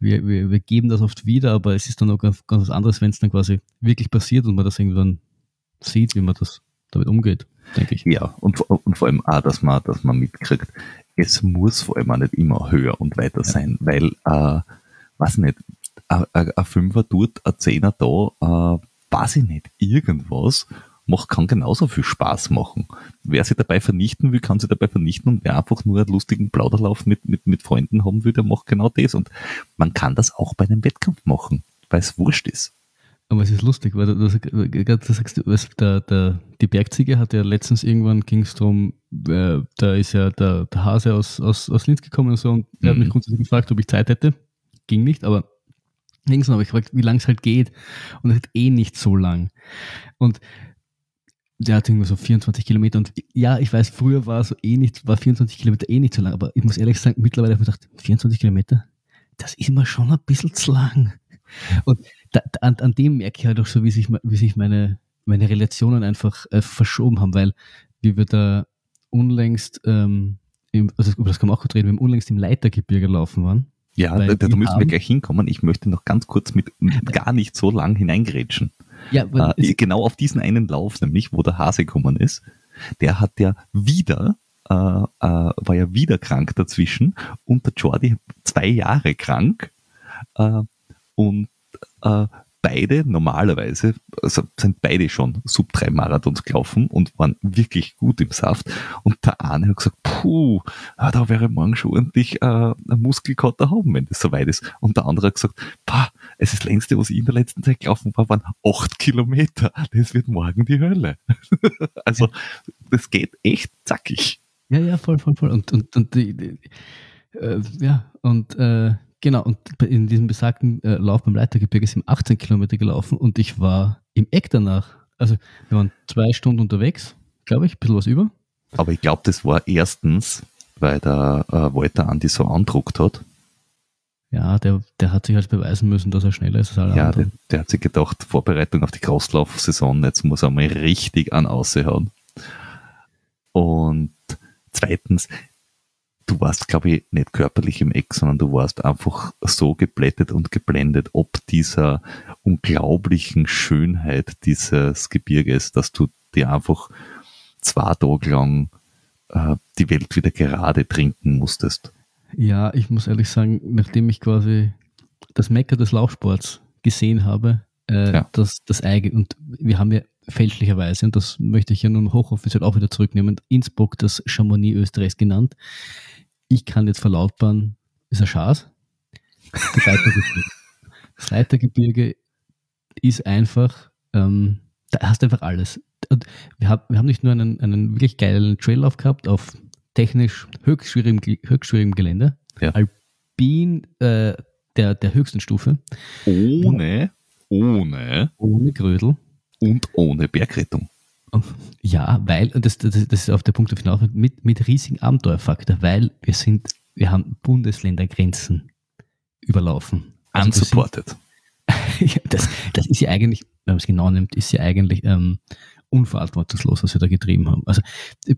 wir, wir, wir geben das oft wieder, aber es ist dann auch ganz, ganz was anderes, wenn es dann quasi wirklich passiert und man das irgendwann sieht, wie man das damit umgeht, denke ich. Ja, und, und vor allem auch, dass man, dass man mitkriegt, es muss vor allem auch nicht immer höher und weiter sein, ja. weil, äh, weiß nicht, ein Fünfer dort, ein Zehner da, äh, weiß ich nicht, irgendwas macht, kann genauso viel Spaß machen. Wer sich dabei vernichten will, kann sich dabei vernichten und wer einfach nur einen lustigen Plauderlauf mit, mit, mit Freunden haben will, der macht genau das. Und man kann das auch bei einem Wettkampf machen, weil es wurscht ist. Aber es ist lustig, weil du, du, du sagst, der, der, die Bergziege hat ja letztens irgendwann ging es darum, äh, da ist ja der, der Hase aus, aus, aus Linz gekommen und so und mhm. er hat mich mhm. grundsätzlich gefragt, ob ich Zeit hätte. Ging nicht, aber links habe ich gefragt, wie lang es halt geht. Und es hat eh nicht so lang. Und der hat irgendwie so 24 Kilometer und ja, ich weiß, früher war so eh nicht, war 24 Kilometer eh nicht so lang, aber ich muss ehrlich sagen, mittlerweile habe ich gedacht, 24 Kilometer, das ist immer schon ein bisschen zu lang. Und da, an, an, dem merke ich halt auch so, wie sich, wie sich meine, meine Relationen einfach äh, verschoben haben, weil wie wir da unlängst, ähm, im, also über das kann man auch kurz reden, wir haben unlängst im Leitergebirge laufen waren. Ja, da, da müssen wir gleich hinkommen. Ich möchte noch ganz kurz mit (laughs) gar nicht so lang hineingrätschen. Ja, äh, genau auf diesen einen Lauf, nämlich wo der Hase gekommen ist, der hat ja wieder äh, äh, war ja wieder krank dazwischen und der Jordi zwei Jahre krank äh, und äh, beide normalerweise, also sind beide schon Sub 3 Marathons gelaufen und waren wirklich gut im Saft. Und der eine hat gesagt, puh, ah, da wäre morgen schon ordentlich äh, ein Muskelkater haben, wenn das soweit ist. Und der andere hat gesagt, pah, es ist das längste, was ich in der letzten Zeit gelaufen war, waren acht Kilometer. Das wird morgen die Hölle. (laughs) also, das geht echt zackig. Ja, ja, voll, voll, voll. Und, und, und die, die äh, ja, und äh, Genau, und in diesem besagten äh, Lauf beim Leitergebirge sind 18 Kilometer gelaufen und ich war im Eck danach. Also wir waren zwei Stunden unterwegs, glaube ich, ein bisschen was über. Aber ich glaube, das war erstens, weil der äh, Walter Andi so andruckt hat. Ja, der, der hat sich halt beweisen müssen, dass er schneller ist als alle ja, anderen. Der, der hat sich gedacht, Vorbereitung auf die Crosslauf-Saison, jetzt muss er mal richtig an aushauen. Und zweitens, du warst, glaube ich, nicht körperlich im Eck, sondern du warst einfach so geblättet und geblendet ob dieser unglaublichen Schönheit dieses Gebirges, dass du dir einfach zwei Tage lang äh, die Welt wieder gerade trinken musstest. Ja, ich muss ehrlich sagen, nachdem ich quasi das Mecker des Laufsports gesehen habe, äh, ja. das, das eigene, und wir haben ja fälschlicherweise, und das möchte ich ja nun hochoffiziell auch wieder zurücknehmen, Innsbruck das Chamonix Österreichs genannt ich kann jetzt verlautbaren, ist ein Schatz. Das Leitergebirge. das Leitergebirge ist einfach, ähm, da hast du einfach alles. Und wir, haben, wir haben nicht nur einen, einen wirklich geilen Traillauf gehabt auf technisch höchst schwierigem, höchst schwierigem Gelände, ja. Alpin äh, der, der höchsten Stufe. Ohne, ohne, ohne Grödel. Und ohne Bergrettung. Ja, weil, und das, das, das ist auf der Punkt auf hinaus, mit, mit riesigen Abenteuerfaktor, weil wir sind, wir haben Bundesländergrenzen überlaufen. Also Unsupported. Das, (laughs) das, das ist ja eigentlich, wenn man es genau nimmt, ist ja eigentlich ähm, unverantwortungslos, was wir da getrieben haben. Also äh,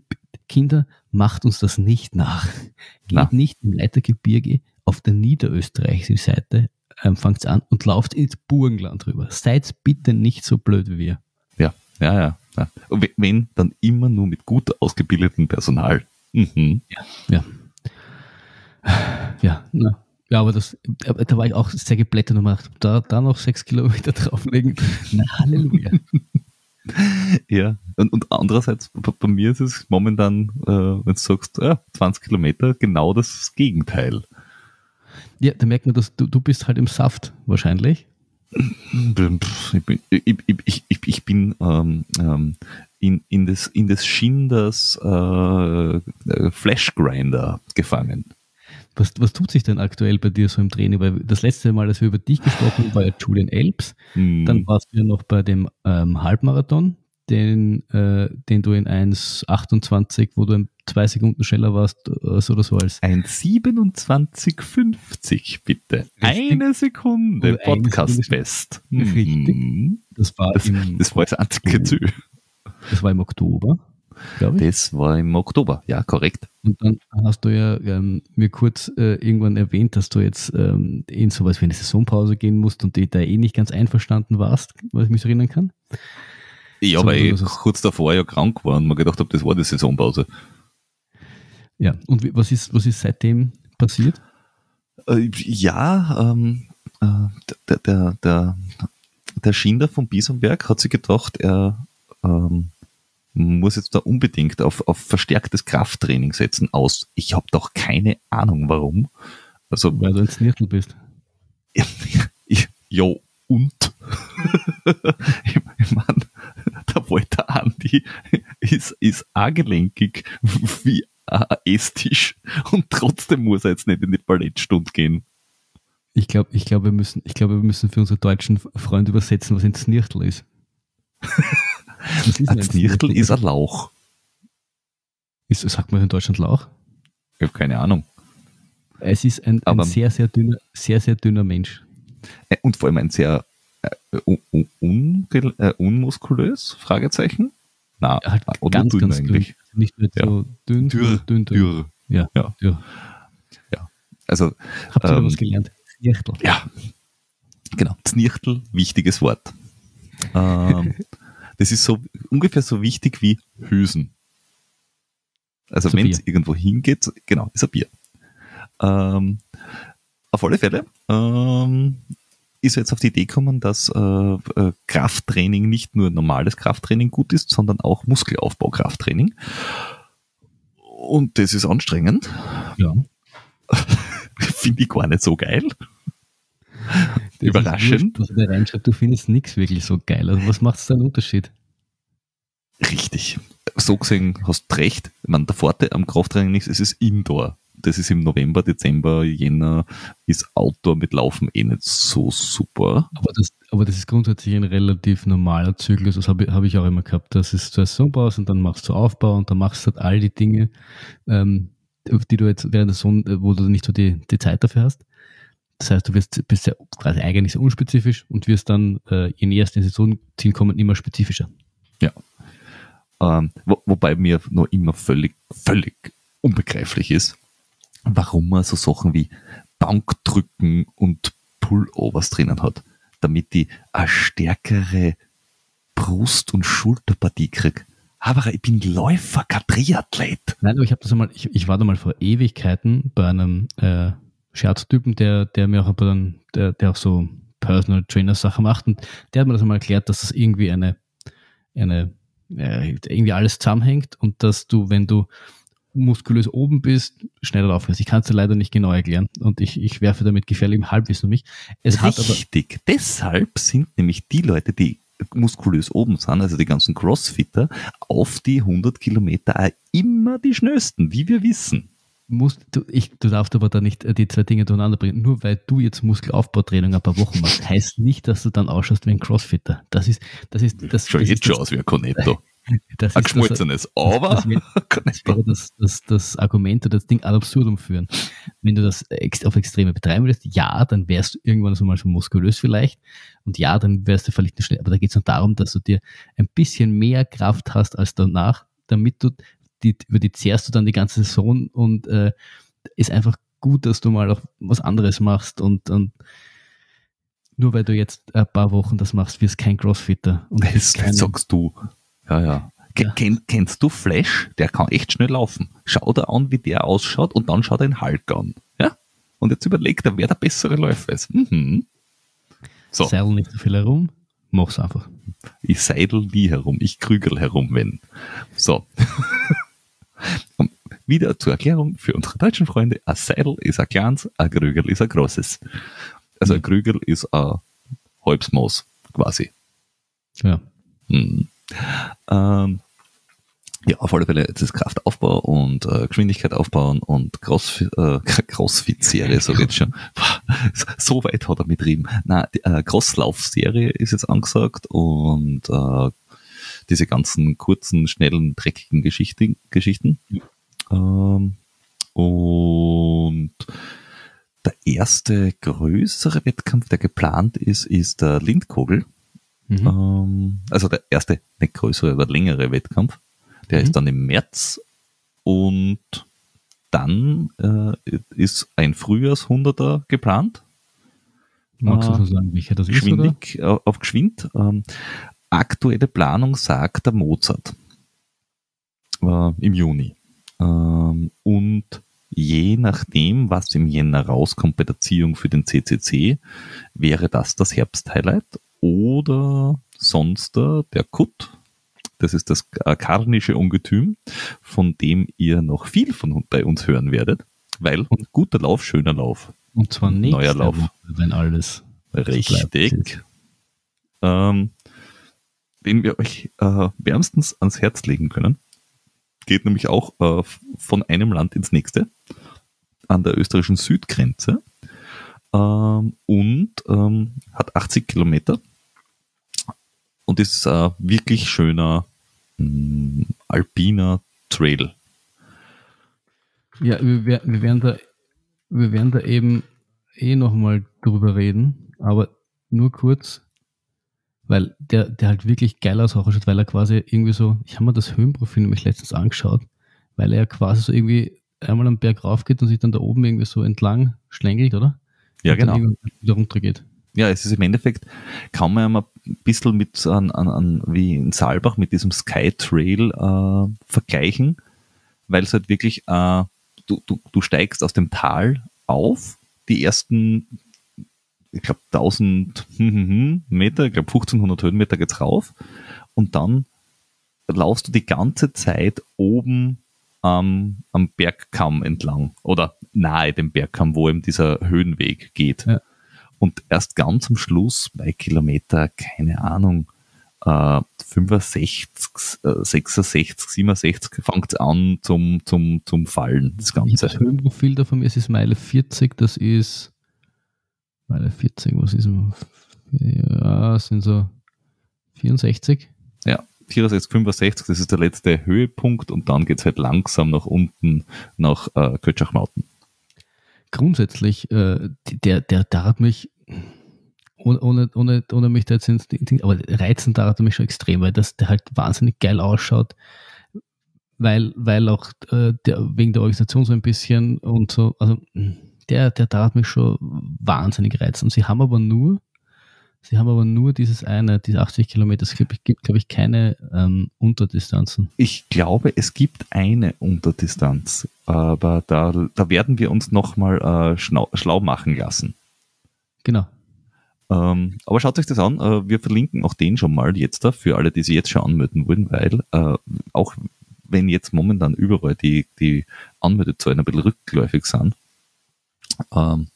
Kinder, macht uns das nicht nach. (laughs) Geht Na. nicht im Leitergebirge auf der niederösterreichischen Seite, ähm, fangt an und lauft ins Burgenland rüber. Seid bitte nicht so blöd wie wir. Ja, ja, ja. Ja. Wenn, dann immer nur mit gut ausgebildetem Personal. Mhm. Ja, ja. Ja, na. Ja, aber das, da war ich auch sehr geblättert und gemacht. Da, da noch sechs Kilometer (laughs) drauflegen. Na, Halleluja. (laughs) ja, und, und andererseits, bei, bei, mir ist es momentan, äh, wenn du sagst, ja, 20 Kilometer, genau das Gegenteil. Ja, da merkt man, dass du, du bist halt im Saft wahrscheinlich. Ich bin, ich, ich, ich, bin ähm, ähm, in, in, das, in das Schinders äh, Flash Grinder gefangen. Was, was tut sich denn aktuell bei dir so im Training? Weil das letzte Mal, als wir über dich gesprochen haben, war ja Julian Elbs. Hm. Dann warst du ja noch bei dem ähm, Halbmarathon, den, äh, den du in 1,28, wo du in zwei Sekunden schneller warst, äh, so oder so als. 1,27,50 bitte. Richtig. Eine Sekunde, Podcast-Best. Richtig. Mhm. Das war, das, im das war das einzige Ziel. Das war im Oktober. Das war im Oktober, ja, korrekt. Und dann hast du ja ähm, mir kurz äh, irgendwann erwähnt, dass du jetzt ähm, in sowas wie eine Saisonpause gehen musst und da eh nicht ganz einverstanden warst, was ich mich erinnern kann. Ja, so, weil ich kurz davor ja krank war und mir gedacht habe, das war die Saisonpause. Ja, und was ist, was ist seitdem passiert? Äh, ja, ähm, äh, der, der, der, der Schinder von Bisonberg hat sich gedacht, er ähm, muss jetzt da unbedingt auf, auf verstärktes Krafttraining setzen aus. Ich habe doch keine Ahnung warum. Also, Weil du ein Snirtel bist. (laughs) ja, und? (laughs) ich, ich meine, der Walter Andi (laughs) ist, ist agelenkig wie Esstisch (laughs) und trotzdem muss er jetzt nicht in die Ballettstunde gehen. Ich glaube, ich glaub, wir, müssen, ich glaub, wir müssen für unsere deutschen Freunde übersetzen, was ein Znirtel ist. (laughs) ist ein Znirtel ist ein Lauch. Ist, sagt man in Deutschland Lauch? Ich habe keine Ahnung. Es ist ein, ein sehr, sehr dünner, sehr, sehr dünner Mensch. Äh, und vor allem ein sehr un, un, äh, unmuskulös? Fragezeichen? Na, halt oder ganz, dünn ganz eigentlich. Dünn. Nicht mehr ja. so dünn, dürr, dünn, dünn. Dürr. Ja. Ja. Dürr. ja. Also, Habt ihr ähm, was gelernt? Znirchtel. Ja. Genau. Znirchtel, wichtiges Wort. ähm, (laughs) das ist so ungefähr so wichtig wie Hüsen. Also wenn es irgendwo hingeht, genau, ist ein Bier. Ähm, auf alle Fälle ähm, ist jetzt auf die Idee gekommen, dass äh, äh, Krafttraining nicht nur normales Krafttraining gut ist, sondern auch Muskelaufbau-Krafttraining. Und das ist anstrengend. Ja. (laughs) Finde ich gar nicht so geil. Das Überraschend. Wurscht, was der reinschreibt, du findest nichts wirklich so geil. Also was macht es da einen Unterschied? Richtig. So gesehen hast du recht. Ich meine, der Vorteil am Krafttraining ist, es ist Indoor. Das ist im November, Dezember, Jänner, ist Outdoor mit Laufen eh nicht so super. Aber das, aber das ist grundsätzlich ein relativ normaler Zyklus. Das habe ich, hab ich auch immer gehabt. Das ist zuerst Sonnenpause und dann machst du Aufbau und dann machst du halt all die Dinge, ähm, die du jetzt während der Sonne, wo du nicht so die, die Zeit dafür hast. Das heißt, du wirst, bist ja quasi eigentlich sehr unspezifisch und wirst dann, äh, je näher es den Saisonziel kommen, immer spezifischer. Ähm, wo, wobei mir noch immer völlig, völlig unbegreiflich ist, warum man so Sachen wie Bankdrücken und Pullovers drinnen hat, damit die eine stärkere Brust- und Schulterpartie kriegt. Aber ich bin Läufer, kein Triathlet. Nein, aber ich habe das einmal, ich, ich war da mal vor Ewigkeiten bei einem äh, Scherztypen, der, der mir auch dann, der, der auch so Personal Trainer Sachen macht und der hat mir das einmal erklärt, dass das irgendwie eine, eine, äh, irgendwie alles zusammenhängt und dass du, wenn du muskulös oben bist, schneller laufen kannst. Ich kann es dir leider nicht genau erklären und ich, ich werfe damit gefährlichem Halbwissen um mich. Es hat aber, Richtig. Deshalb sind nämlich die Leute, die muskulös oben sind, also die ganzen Crossfitter, auf die 100 Kilometer immer die schnellsten, wie wir wissen. musst, du, ich, du darfst aber da nicht äh, die zwei Dinge durcheinander bringen. Nur weil du jetzt Muskelaufbautraining ein paar Wochen machst, heißt nicht, dass du dann ausschaust wie ein Crossfitter. Das ist, das ist, das, Schon das jetzt schon aus wie ein Cornetto. (laughs) das, Ein ist das, geschmolzenes, aber das (laughs) das das, das, Argument oder das Ding ad absurdum führen. Wenn du das auf Extreme betreiben würdest, ja, dann wärst du irgendwann so mal schon muskulös vielleicht und ja, dann wärst du vielleicht nicht schnell. Aber da geht es nur darum, dass du dir ein bisschen mehr Kraft hast als danach, damit du die, über die zehrst du dann die ganze Saison und äh, ist einfach gut, dass du mal auch was anderes machst und, und nur weil du jetzt ein paar Wochen das machst, wirst kein Crossfitter. Und Das kein- sagst du. Ja, ja. Ja. Kenn, kennst du Flash? Der kann echt schnell laufen. Schau dir an, wie der ausschaut und dann schau dir den Hulk an. Ja? Und jetzt überlegt er, wer der bessere Läufer ist. Mhm. So, Seil nicht so viel herum, mach's einfach. ich seidel nie herum, ich krügel herum, wenn. So. (laughs) Und wieder zur Erklärung für unsere deutschen Freunde. Ein Seidel ist ein kleines, ein Krügel ist ein großes. Also ein Krügel ist ein halbes Maß, quasi. Ja. Mhm. Ähm, ja, auf alle Fälle, jetzt ist Kraftaufbau und äh, Geschwindigkeit aufbauen und Crossfit, äh, (laughs) Crossfit-Serie, so jetzt schon. (laughs) So weit hat er mitrieben. Die äh, Crosslauf-Serie ist jetzt angesagt und äh, diese ganzen kurzen, schnellen, dreckigen Geschichten. Geschichten. Ähm, und der erste größere Wettkampf, der geplant ist, ist der Lindkogel. Mhm. Ähm, also der erste, nicht größere, aber längere Wettkampf. Der Mhm. ist dann im März und dann äh, ist ein Frühjahrs-Hunderter geplant. Magst du äh, schon sagen, welcher das ist? Oder? Geschwindig, äh, auf Geschwind. Ähm, aktuelle Planung sagt der Mozart äh, im Juni. Ähm, und je nachdem, was im Jänner rauskommt bei der Ziehung für den CCC, wäre das das Herbsthighlight oder sonst der Kut. Das ist das äh, karnische Ungetüm, von dem ihr noch viel von bei uns hören werdet, weil guter Lauf, schöner Lauf. Und zwar nächste Neuer Lauf. Woche, wenn alles. Richtig. Ähm, den wir euch äh, wärmstens ans Herz legen können. Geht nämlich auch äh, von einem Land ins nächste, an der österreichischen Südgrenze ähm, und ähm, hat 80 Kilometer und ist äh, wirklich schöner mh, alpiner Trail. Ja, wir, wir, werden da, wir werden da eben eh nochmal drüber reden, aber nur kurz, weil der, der halt wirklich geil ausschaut, weil er quasi irgendwie so, ich habe mir das Höhenprofil nämlich letztens angeschaut, weil er quasi so irgendwie einmal am Berg rauf geht und sich dann da oben irgendwie so entlang schlängelt, oder? Ja, und genau. wieder runter geht. Ja, es ist im Endeffekt, kann man ja mal ein bisschen mit an, an, an, wie in Saalbach mit diesem Sky Trail äh, vergleichen, weil es halt wirklich, äh, du, du, du steigst aus dem Tal auf, die ersten, ich glaube 1000 Meter, ich glaube 1500 Höhenmeter geht's rauf und dann laufst du die ganze Zeit oben ähm, am Bergkamm entlang oder nahe dem Bergkamm, wo eben dieser Höhenweg geht. Ja. Und erst ganz am Schluss, bei Kilometer, keine Ahnung, äh, 65, äh, 66, 67 fängt es an zum, zum, zum Fallen, das Ganze. Das Höhenprofil da von mir ist Meile 40, das ist Meile 40, was ist Ja, sind so 64. Ja, 64, 65, das ist der letzte Höhepunkt und dann geht es halt langsam nach unten nach äh, Kötschachmauten. Grundsätzlich, äh, der, der, der hat mich ohne, ohne, ohne mich da jetzt ins Ding, aber reizen da hat er mich schon extrem, weil das der halt wahnsinnig geil ausschaut, weil, weil auch äh, der, wegen der Organisation so ein bisschen und so, also der, der da hat mich schon wahnsinnig reizen. Und sie haben aber nur, sie haben aber nur dieses eine, diese 80 Kilometer, es gibt, gibt glaube ich, keine ähm, Unterdistanzen. Ich glaube, es gibt eine Unterdistanz, aber da, da werden wir uns nochmal äh, schlau machen lassen. Genau. Ähm, aber schaut euch das an. Äh, wir verlinken auch den schon mal jetzt da für alle, die sich jetzt schon anmelden wollen, weil äh, auch wenn jetzt momentan überall die, die Anmeldezahlen ein bisschen rückläufig sind, ähm,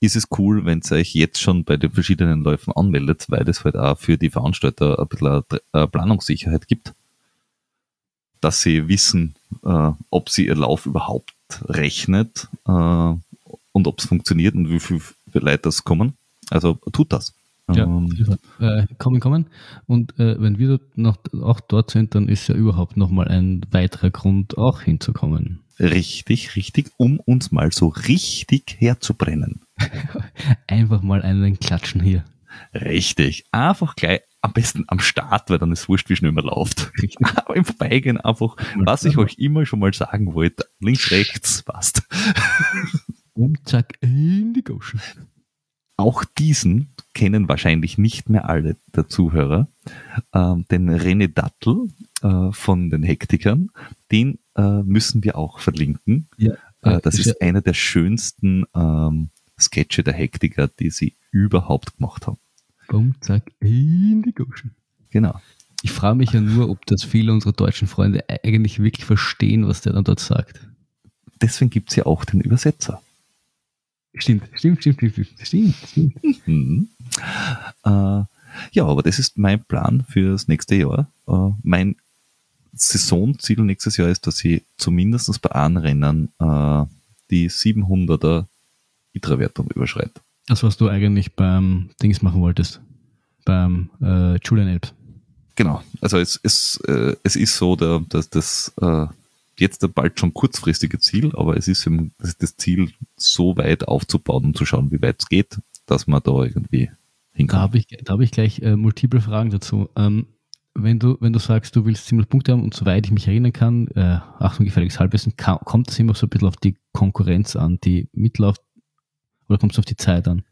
ist es cool, wenn ihr euch jetzt schon bei den verschiedenen Läufen anmeldet, weil das halt auch für die Veranstalter ein bisschen Planungssicherheit gibt, dass sie wissen, äh, ob sie ihr Lauf überhaupt rechnet äh, und ob es funktioniert und wie viele Leute das kommen. Also tut das. Ja, ähm, äh, kommen, kommen. Und äh, wenn wir noch, auch dort sind, dann ist ja überhaupt nochmal ein weiterer Grund, auch hinzukommen. Richtig, richtig, um uns mal so richtig herzubrennen. (laughs) Einfach mal einen klatschen hier. Richtig. Einfach gleich am besten am Start, weil dann ist es wurscht, wie schnell man läuft. (laughs) Aber im Vorbeigehen einfach, was ich euch immer schon mal sagen wollte, links, rechts, passt. (laughs) Und zack, in die Goschen. Auch diesen kennen wahrscheinlich nicht mehr alle der Zuhörer, ähm, den René Dattel äh, von den Hektikern, den äh, müssen wir auch verlinken. Ja, äh, das ist ja. einer der schönsten ähm, Sketche der Hektiker, die sie überhaupt gemacht haben. Bumm, zack, in die Goschen. Genau. Ich frage mich ja nur, ob das viele unserer deutschen Freunde eigentlich wirklich verstehen, was der dann dort sagt. Deswegen gibt es ja auch den Übersetzer. Stimmt, stimmt, stimmt, stimmt, stimmt. stimmt. Mhm. Äh, ja, aber das ist mein Plan fürs nächste Jahr. Äh, mein Saisonziel nächstes Jahr ist, dass ich zumindest bei einem Rennen äh, die 700er ITRA-Wertung überschreite. Das, was du eigentlich beim Dings machen wolltest, beim äh, Julian Elbs. Genau, also es, es, äh, es ist so, der, dass das äh, jetzt bald schon kurzfristige Ziel, aber es ist das Ziel, so weit aufzubauen und zu schauen, wie weit es geht, dass man da irgendwie hinkommt. Da habe ich, da hab ich gleich äh, multiple Fragen dazu. Ähm, wenn du, wenn du sagst, du willst 700 Punkte haben und soweit ich mich erinnern kann, äh, Achtung, gefährliches Halbwissen, kommt es immer so ein bisschen auf die Konkurrenz an, die Mitlauf, oder kommt es auf die Zeit an?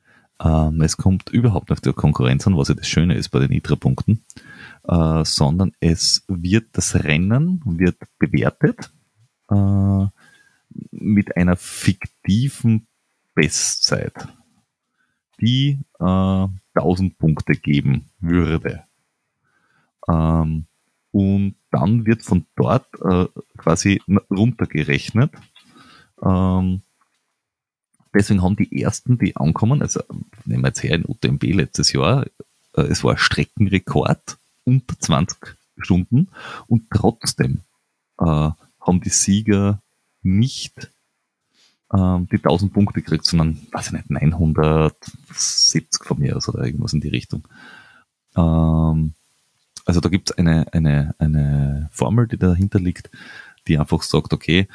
Ähm, es kommt überhaupt nicht auf die Konkurrenz an, was ja das Schöne ist bei den ITRA-Punkten, äh, sondern es wird das Rennen wird bewertet äh, mit einer fiktiven Bestzeit, die äh, 1000 Punkte geben würde. Ähm, und dann wird von dort äh, quasi runtergerechnet. Ähm, deswegen haben die ersten, die ankommen, also nehmen wir jetzt her in UTMB letztes Jahr, äh, es war Streckenrekord unter 20 Stunden und trotzdem äh, haben die Sieger nicht ähm, die 1000 Punkte gekriegt, sondern, weiß ich nicht, 970 von mir aus oder irgendwas in die Richtung. Ähm, also da gibt es eine, eine, eine Formel, die dahinter liegt, die einfach sagt, okay,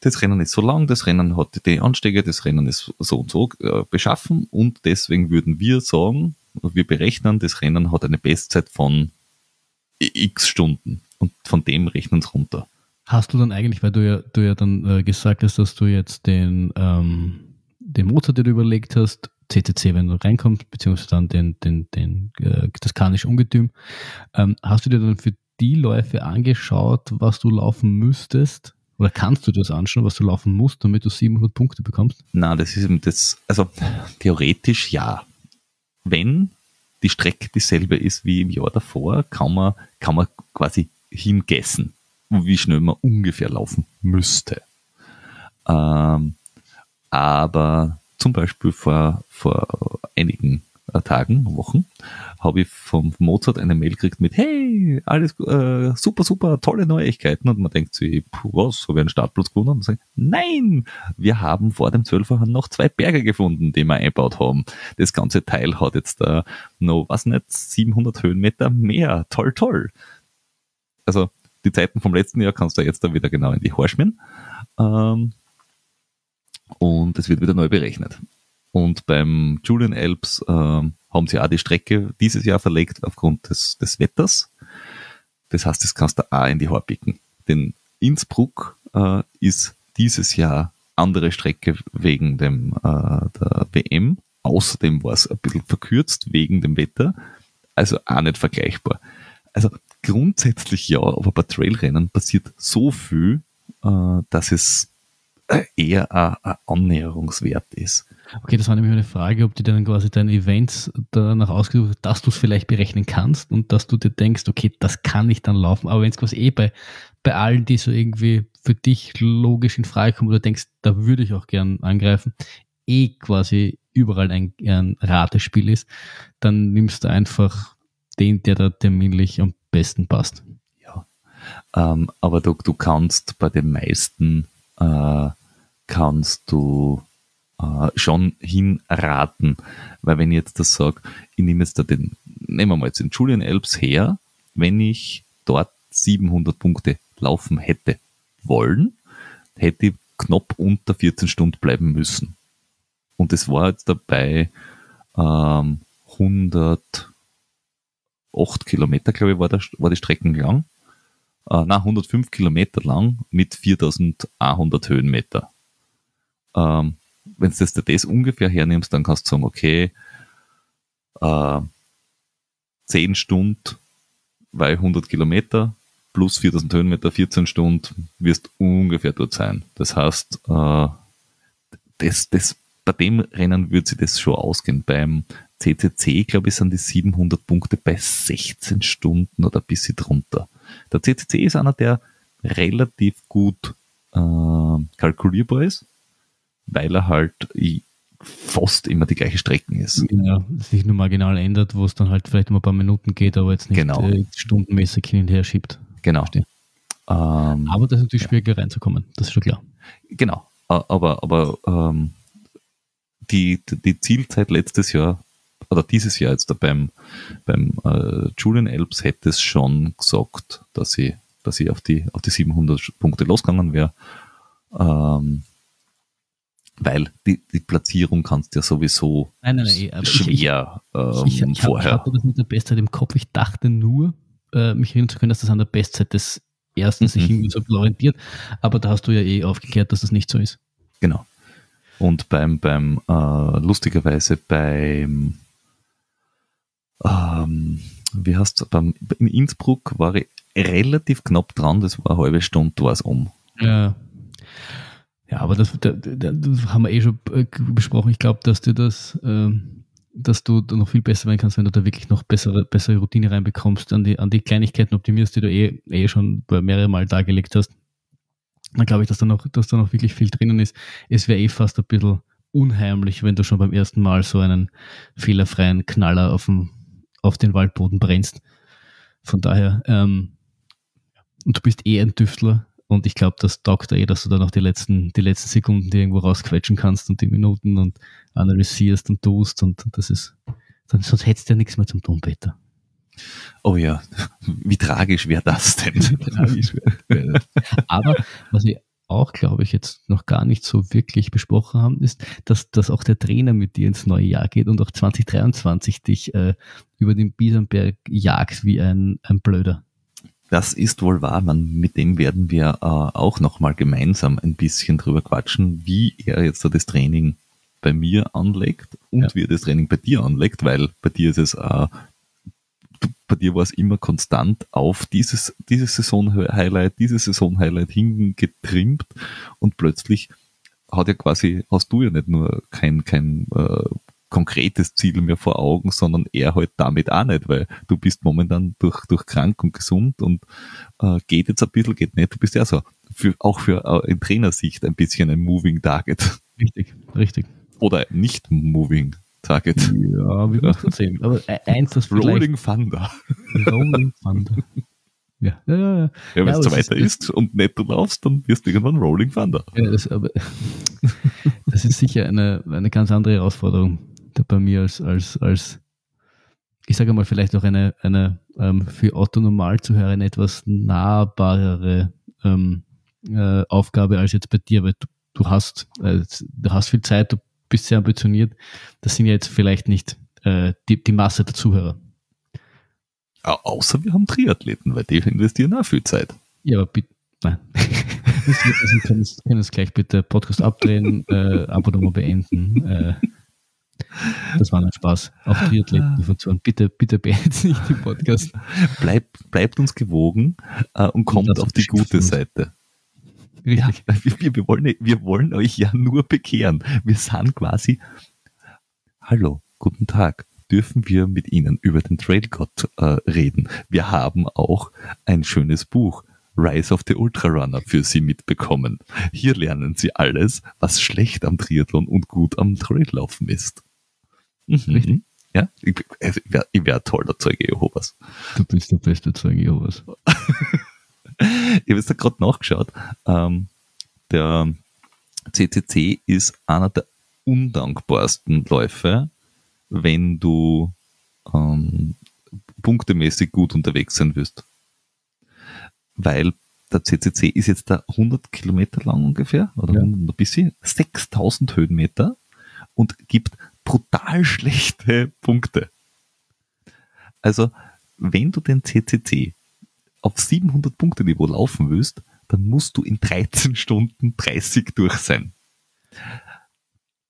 das Rennen ist so lang, das Rennen hat die Anstiege, das Rennen ist so und so äh, beschaffen und deswegen würden wir sagen, wir berechnen, das Rennen hat eine Bestzeit von x Stunden und von dem rechnen es runter. Hast du dann eigentlich, weil du ja, du ja dann äh, gesagt hast, dass du jetzt den, ähm, den Motor, den du überlegt hast, CCC, wenn du reinkommst, beziehungsweise dann den, den, den, äh, das kanische Ungetüm, ähm, hast du dir dann für die Läufe angeschaut, was du laufen müsstest, Oder kannst du das anschauen, was du laufen musst, damit du 700 Punkte bekommst? Na, das ist eben das, also theoretisch ja. Wenn die Strecke dieselbe ist wie im Jahr davor, kann man, kann man quasi hingessen, wie schnell man ungefähr laufen müsste. Ähm, aber zum Beispiel vor, vor einigen äh, Tagen, Wochen, habe ich vom Mozart eine Mail gekriegt mit, hey, alles äh, super, super, tolle Neuigkeiten. Und man denkt sich, puh, was, habe ich einen Startplatz gewonnen? Und sagt, nein, wir haben vor dem 12er noch zwei Berge gefunden, die wir einbaut haben. Das ganze Teil hat jetzt da noch, was nicht, 700 Höhenmeter mehr. Toll, toll. Also die Zeiten vom letzten Jahr kannst du jetzt da wieder genau in die Haare schmieren. Ähm, und es wird wieder neu berechnet. Und beim Julian Alps äh, haben sie auch die Strecke dieses Jahr verlegt aufgrund des, des Wetters. Das heißt, das kannst du auch in die Haare picken. Denn Innsbruck äh, ist dieses Jahr andere Strecke wegen dem, äh, der WM. Außerdem war es ein bisschen verkürzt wegen dem Wetter. Also auch nicht vergleichbar. Also grundsätzlich ja, aber bei Trailrennen passiert so viel, äh, dass es eher ein, Annäherungswert ist. Okay, das war nämlich eine Frage, ob du dann quasi deine Events danach ausgesucht hast, dass du es vielleicht berechnen kannst und dass du dir denkst, okay, das kann ich dann laufen. Aber wenn es quasi eh bei, bei allen, die so irgendwie für dich logisch in Frage kommen, oder denkst, da würde ich auch gern angreifen, eh quasi überall ein, ein Ratespiel ist, dann nimmst du einfach den, der da terminlich am besten passt. Ja, ähm, aber du, du kannst bei den meisten äh, kannst du äh, schon hinraten. Weil wenn ich jetzt das sage, ich nehme jetzt da den, nehmen wir mal jetzt den Julian Elbs her, wenn ich dort 700 Punkte laufen hätte wollen, hätte ich knapp unter 14 Stunden bleiben müssen. Und das war jetzt dabei ähm, 108 Kilometer, glaube ich, war, der, war die Strecken lang äh, na, 105 Kilometer lang mit 4100 Höhenmeter. Ähm, wenn du das, das ungefähr hernimmst, dann kannst du sagen, okay, äh, 10 Stunden bei 100 Kilometer plus 4000 Höhenmeter, 14 Stunden wirst ungefähr dort sein. Das heißt, äh, das, das, bei dem Rennen würde sich das schon ausgehen. Beim CCC, glaube ich, sind die 700 Punkte bei 16 Stunden oder ein bisschen drunter. Der CCC ist einer, der relativ gut äh, kalkulierbar ist, weil er halt fast immer die gleiche Strecken ist. Ja, sich nur marginal ändert, wo es dann halt vielleicht immer ein paar Minuten geht, aber jetzt nicht genau. äh, stundenmäßig hin und her schiebt. Genau. Ähm, aber das ist natürlich schwieriger ja. reinzukommen, das ist schon klar. Genau, aber, aber ähm, die, die Zielzeit letztes Jahr oder dieses Jahr jetzt beim, beim äh, Julian Elbs hätte es schon gesagt, dass ich, dass ich auf die, auf die 700 Punkte losgegangen wäre. Ähm, weil die, die Platzierung kannst du ja sowieso nein, nein, nein, schwer ich, ähm, ich, ich, vorher. Ich hatte das mit der Bestzeit im Kopf. Ich dachte nur, äh, mich erinnern zu können, dass das an der Bestzeit des ersten mhm. sich irgendwie so orientiert. Aber da hast du ja eh aufgeklärt, dass das nicht so ist. Genau. Und beim, beim äh, lustigerweise beim ähm, wie heißt beim, in Innsbruck war ich relativ knapp dran, das war eine halbe Stunde, war es um. Ja. Ja, aber das, das, das haben wir eh schon äh, besprochen. Ich glaube, dass du das, ähm, dass du noch viel besser werden kannst, wenn du da wirklich noch bessere, bessere Routine reinbekommst, an die, an die Kleinigkeiten optimierst, die du eh, eh schon mehrere Mal dargelegt hast. Dann glaube ich, dass da noch, dass da noch wirklich viel drinnen ist. Es wäre eh fast ein bisschen unheimlich, wenn du schon beim ersten Mal so einen fehlerfreien Knaller auf dem auf den Waldboden brennst. Von daher, ähm, und du bist eh ein Tüftler und ich glaube, das taugt eh, dass du dann noch die letzten, die letzten Sekunden die irgendwo rausquetschen kannst und die Minuten und analysierst und tust und das ist, dann, sonst hättest du ja nichts mehr zum tun, Peter. Oh ja, (laughs) wie tragisch wäre das denn? (laughs) Aber was ich auch, glaube ich, jetzt noch gar nicht so wirklich besprochen haben, ist, dass, dass auch der Trainer mit dir ins neue Jahr geht und auch 2023 dich äh, über den Biesenberg jagt wie ein, ein Blöder. Das ist wohl wahr, man, mit dem werden wir äh, auch nochmal gemeinsam ein bisschen drüber quatschen, wie er jetzt so das Training bei mir anlegt und ja. wie er das Training bei dir anlegt, weil bei dir ist es äh, bei dir war es immer konstant auf dieses, dieses Saison-Highlight, dieses Saison-Highlight hingetrimmt und plötzlich hat ja quasi, hast du ja nicht nur kein, kein äh, konkretes Ziel mehr vor Augen, sondern er halt damit auch nicht, weil du bist momentan durch, durch krank und gesund und äh, geht jetzt ein bisschen, geht nicht. Du bist ja so für, auch für äh, in Trainersicht ein bisschen ein Moving Target. Richtig, richtig. Oder nicht Moving Target. Ja, wir müssen sehen. Aber e- eins, das Rolling Thunder. Rolling Thunder. Ja, ja, ja. Ja, wenn es so weiter ist, ist und nicht du laufst, dann wirst du irgendwann Rolling Thunder. Ja, das, aber, (laughs) das ist sicher eine, eine ganz andere Herausforderung bei mir als, als, als ich sage mal, vielleicht auch eine, eine ähm, für Otto Normalzuhörer eine etwas nahbarere ähm, äh, Aufgabe als jetzt bei dir, weil du, du hast, äh, du hast viel Zeit, du bist sehr ambitioniert. Das sind ja jetzt vielleicht nicht äh, die, die Masse der Zuhörer. Außer wir haben Triathleten, weil die investieren auch viel Zeit. Ja, aber bitte, nein. wir können es, können es gleich bitte Podcast abdrehen, (laughs) äh, Abo beenden. Äh, das war ein Spaß. Auch Triathleten von Bitte, bitte beendet nicht den Podcast. Bleibt, bleibt uns gewogen äh, und kommt und auf die gute Seite. Richtig. Ja, (laughs) wir, wir, wollen, wir wollen euch ja nur bekehren. Wir sind quasi, hallo, guten Tag. Dürfen wir mit Ihnen über den Trailgott äh, reden? Wir haben auch ein schönes Buch, Rise of the Ultrarunner, für Sie mitbekommen. Hier lernen Sie alles, was schlecht am Triathlon und gut am Traillaufen ist. Mhm. Ja, ich, ich wäre wär toller Zeuge Jehovas. Du bist der beste Zeuge Jehovas. (laughs) ich habe jetzt da gerade nachgeschaut. Ähm, der CCC ist einer der undankbarsten Läufe, wenn du ähm, punktemäßig gut unterwegs sein wirst. Weil der CCC ist jetzt da 100 Kilometer lang ungefähr, oder ja. ein bisschen, 6000 Höhenmeter und gibt brutal schlechte Punkte. Also, wenn du den CCC auf 700 Punkte Niveau laufen willst, dann musst du in 13 Stunden 30 durch sein.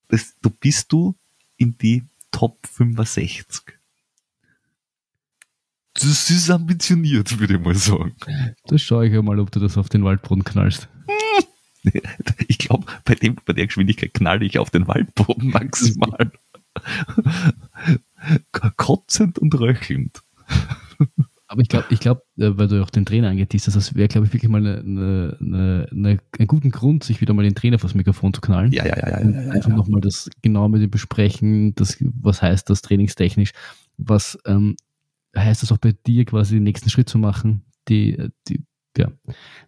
Das, du bist du in die Top 65. Das ist ambitioniert, würde ich mal sagen. Das schaue ich ja mal, ob du das auf den Waldboden knallst. (laughs) Ich glaube, bei, bei der Geschwindigkeit knalle ich auf den Waldboden maximal. (laughs) Kotzend und röchelnd. Aber ich glaube, ich glaub, äh, weil du auch den Trainer angeteased hast, das wäre, glaube ich, wirklich mal eine, eine, eine, einen guten Grund, sich wieder mal den Trainer vors Mikrofon zu knallen. Ja, ja, ja. ja, ja, ja einfach ja. nochmal das genau mit ihm besprechen, das, was heißt das trainingstechnisch, was ähm, heißt das auch bei dir quasi den nächsten Schritt zu machen, die, die ja,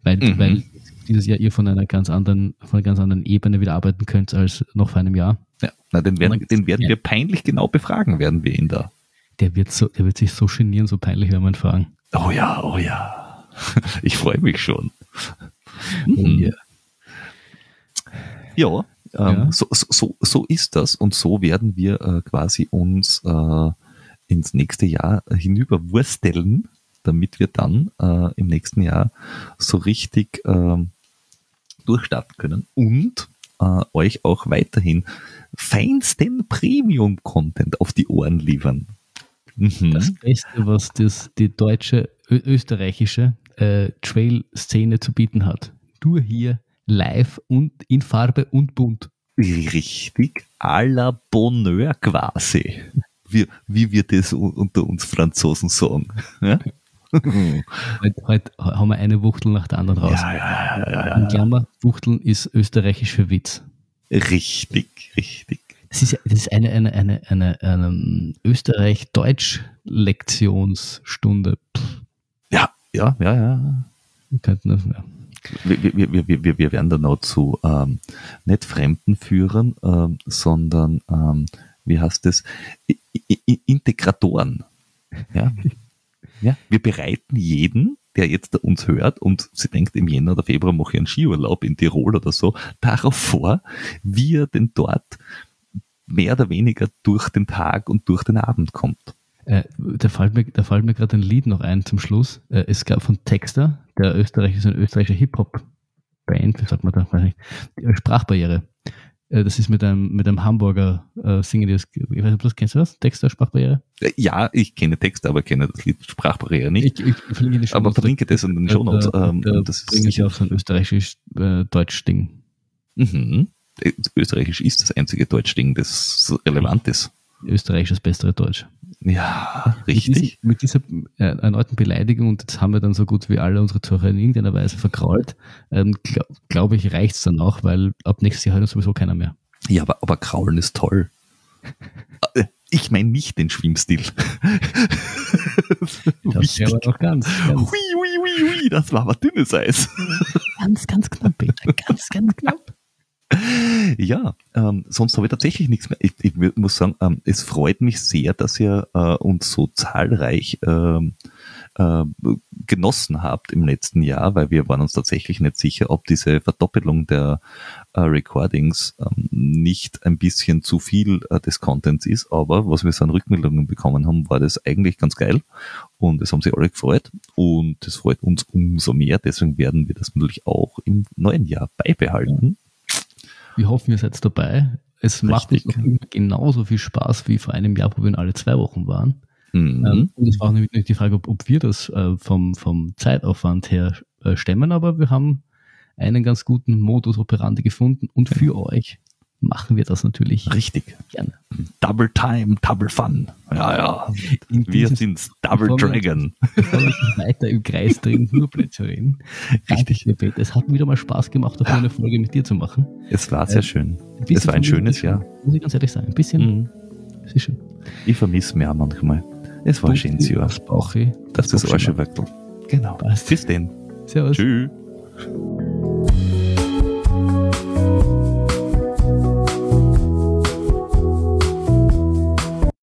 weil, mhm. weil dieses Jahr ihr von einer ganz anderen, von einer ganz anderen Ebene wieder arbeiten könnt als noch vor einem Jahr. Ja, na, den werden, den werden wir peinlich genau befragen, werden wir ihn da. Der wird so, der wird sich so genieren, so peinlich wir ihn fragen. Oh ja, oh ja. (laughs) Ich freue mich schon. Mhm. yeah. Ja, ähm, ja. So, so, so ist das und so werden wir äh, quasi uns äh, ins nächste Jahr hinüberwursteln, damit wir dann äh, im nächsten Jahr so richtig ähm, durchstarten können und äh, euch auch weiterhin feinsten Premium-Content auf die Ohren liefern. Mhm. Das Beste, was das, die deutsche, österreichische äh, Trail-Szene zu bieten hat. Nur hier live und in Farbe und bunt. Richtig, à la Bonheur quasi. Wie, wie wir das unter uns Franzosen sagen. Ja? (laughs) heute, heute, haben wir eine Wuchtel nach der anderen raus. Ja, ja, ja, ja, In Klammer, Wuchteln ist österreichisch für Witz. Richtig, richtig. Das ist, das ist eine, eine, eine, eine, eine Österreich-Deutsch-Lektionsstunde. Ja, ja, ja, ja. Wir könnten das, ja. Wir, wir, wir, wir, wir werden dann auch zu ähm, nicht Fremden führen, ähm, sondern ähm, wie heißt es? I I Integratoren. Ja? (laughs) ja? Wir bereiten jeden, der jetzt uns hört und sie denkt, im Jänner oder Februar mache ich einen Skiurlaub in Tirol oder so, darauf vor, wie er denn dort mehr oder weniger durch den Tag und durch den Abend kommt. Äh, da fällt mir, da fällt mir gerade ein Lied noch ein zum Schluss. Äh, es gab von Texter, der Österreich ist ein österreichischer Hip-Hop-Band, wie sagt man da? Weiß nicht, Sprachbarriere. Äh, das ist mit einem, mit einem Hamburger äh, singen das. Ich weiß nicht, ob das kennst du das? Text der Sprachbarriere? Äh, Ja, ich kenne Texte, aber kenne das Lied Sprachbarriere nicht. Ich, ich verlinke Show aber Notes. verlinke das in den Da- Shownotes. da- Ähm, da das bringe ich auf so ein österreichisches äh, Deutsch-Ding. mhm. Österreichisch ist das einzige Deutschding, das relevant ist. Österreich das bessere Deutsch. Ja, Mit, richtig. mit dieser äh, erneuten Beleidigung, und das haben wir dann so gut wie alle unsere Zuhörer in irgendeiner Weise vergrault, ähm, glaube glaub ich, reicht es dann auch, weil ab nächstes Jahr hört uns sowieso keiner mehr. Ja, aber, aber Kraulen ist toll. Äh, Ich meine nicht den Schwimmstil. (laughs) Das aber noch ganz, Hui, ganz, hui, hui, hui, das war aber dünnes Eis. ganz, ganz knapp, Peter, ganz, ganz knapp. Ja, ähm, sonst habe ich tatsächlich nichts mehr. Ich, ich muss sagen, ähm, es freut mich sehr, dass ihr äh, uns so zahlreich ähm, äh, genossen habt im letzten Jahr, weil wir waren uns tatsächlich nicht sicher, ob diese Verdoppelung der äh, Recordings ähm, nicht ein bisschen zu viel äh, des Contents ist. Aber was wir so an Rückmeldungen bekommen haben, war das eigentlich ganz geil und es haben sich alle gefreut und es freut uns umso mehr. Deswegen werden wir das natürlich auch im neuen Jahr beibehalten. Wir hoffen, ihr seid dabei. Es macht Richtig. immer genauso viel Spaß wie vor einem Jahr, wo wir alle zwei Wochen waren. Mhm. Ähm, und es war auch nämlich nicht die Frage, ob, ob wir das äh, vom, vom Zeitaufwand her äh, stemmen, aber wir haben einen ganz guten Modus operandi gefunden und für euch machen wir das natürlich Richtig. gerne. Double Time, Double Fun. Ja, ja. In Wir sind's, Double Dragon. Wir weiter im Kreis drehen, nur Plätze reden. (laughs) Richtig. Danke Peter. Es hat wieder mal Spaß gemacht, auch eine Folge mit dir zu machen. Es war sehr schön. Ein bisschen Es war ein mir schönes ist- Jahr. Muss ich ganz ehrlich sagen. Ein bisschen. Mhm. Es ist schön. Ich vermisse mir auch manchmal. Es war ein schönes Jahr. Das Bauchi. Das ist das Bauchschema. Arschewackel. Genau. Passt. Bis denn. Servus. Tschüss.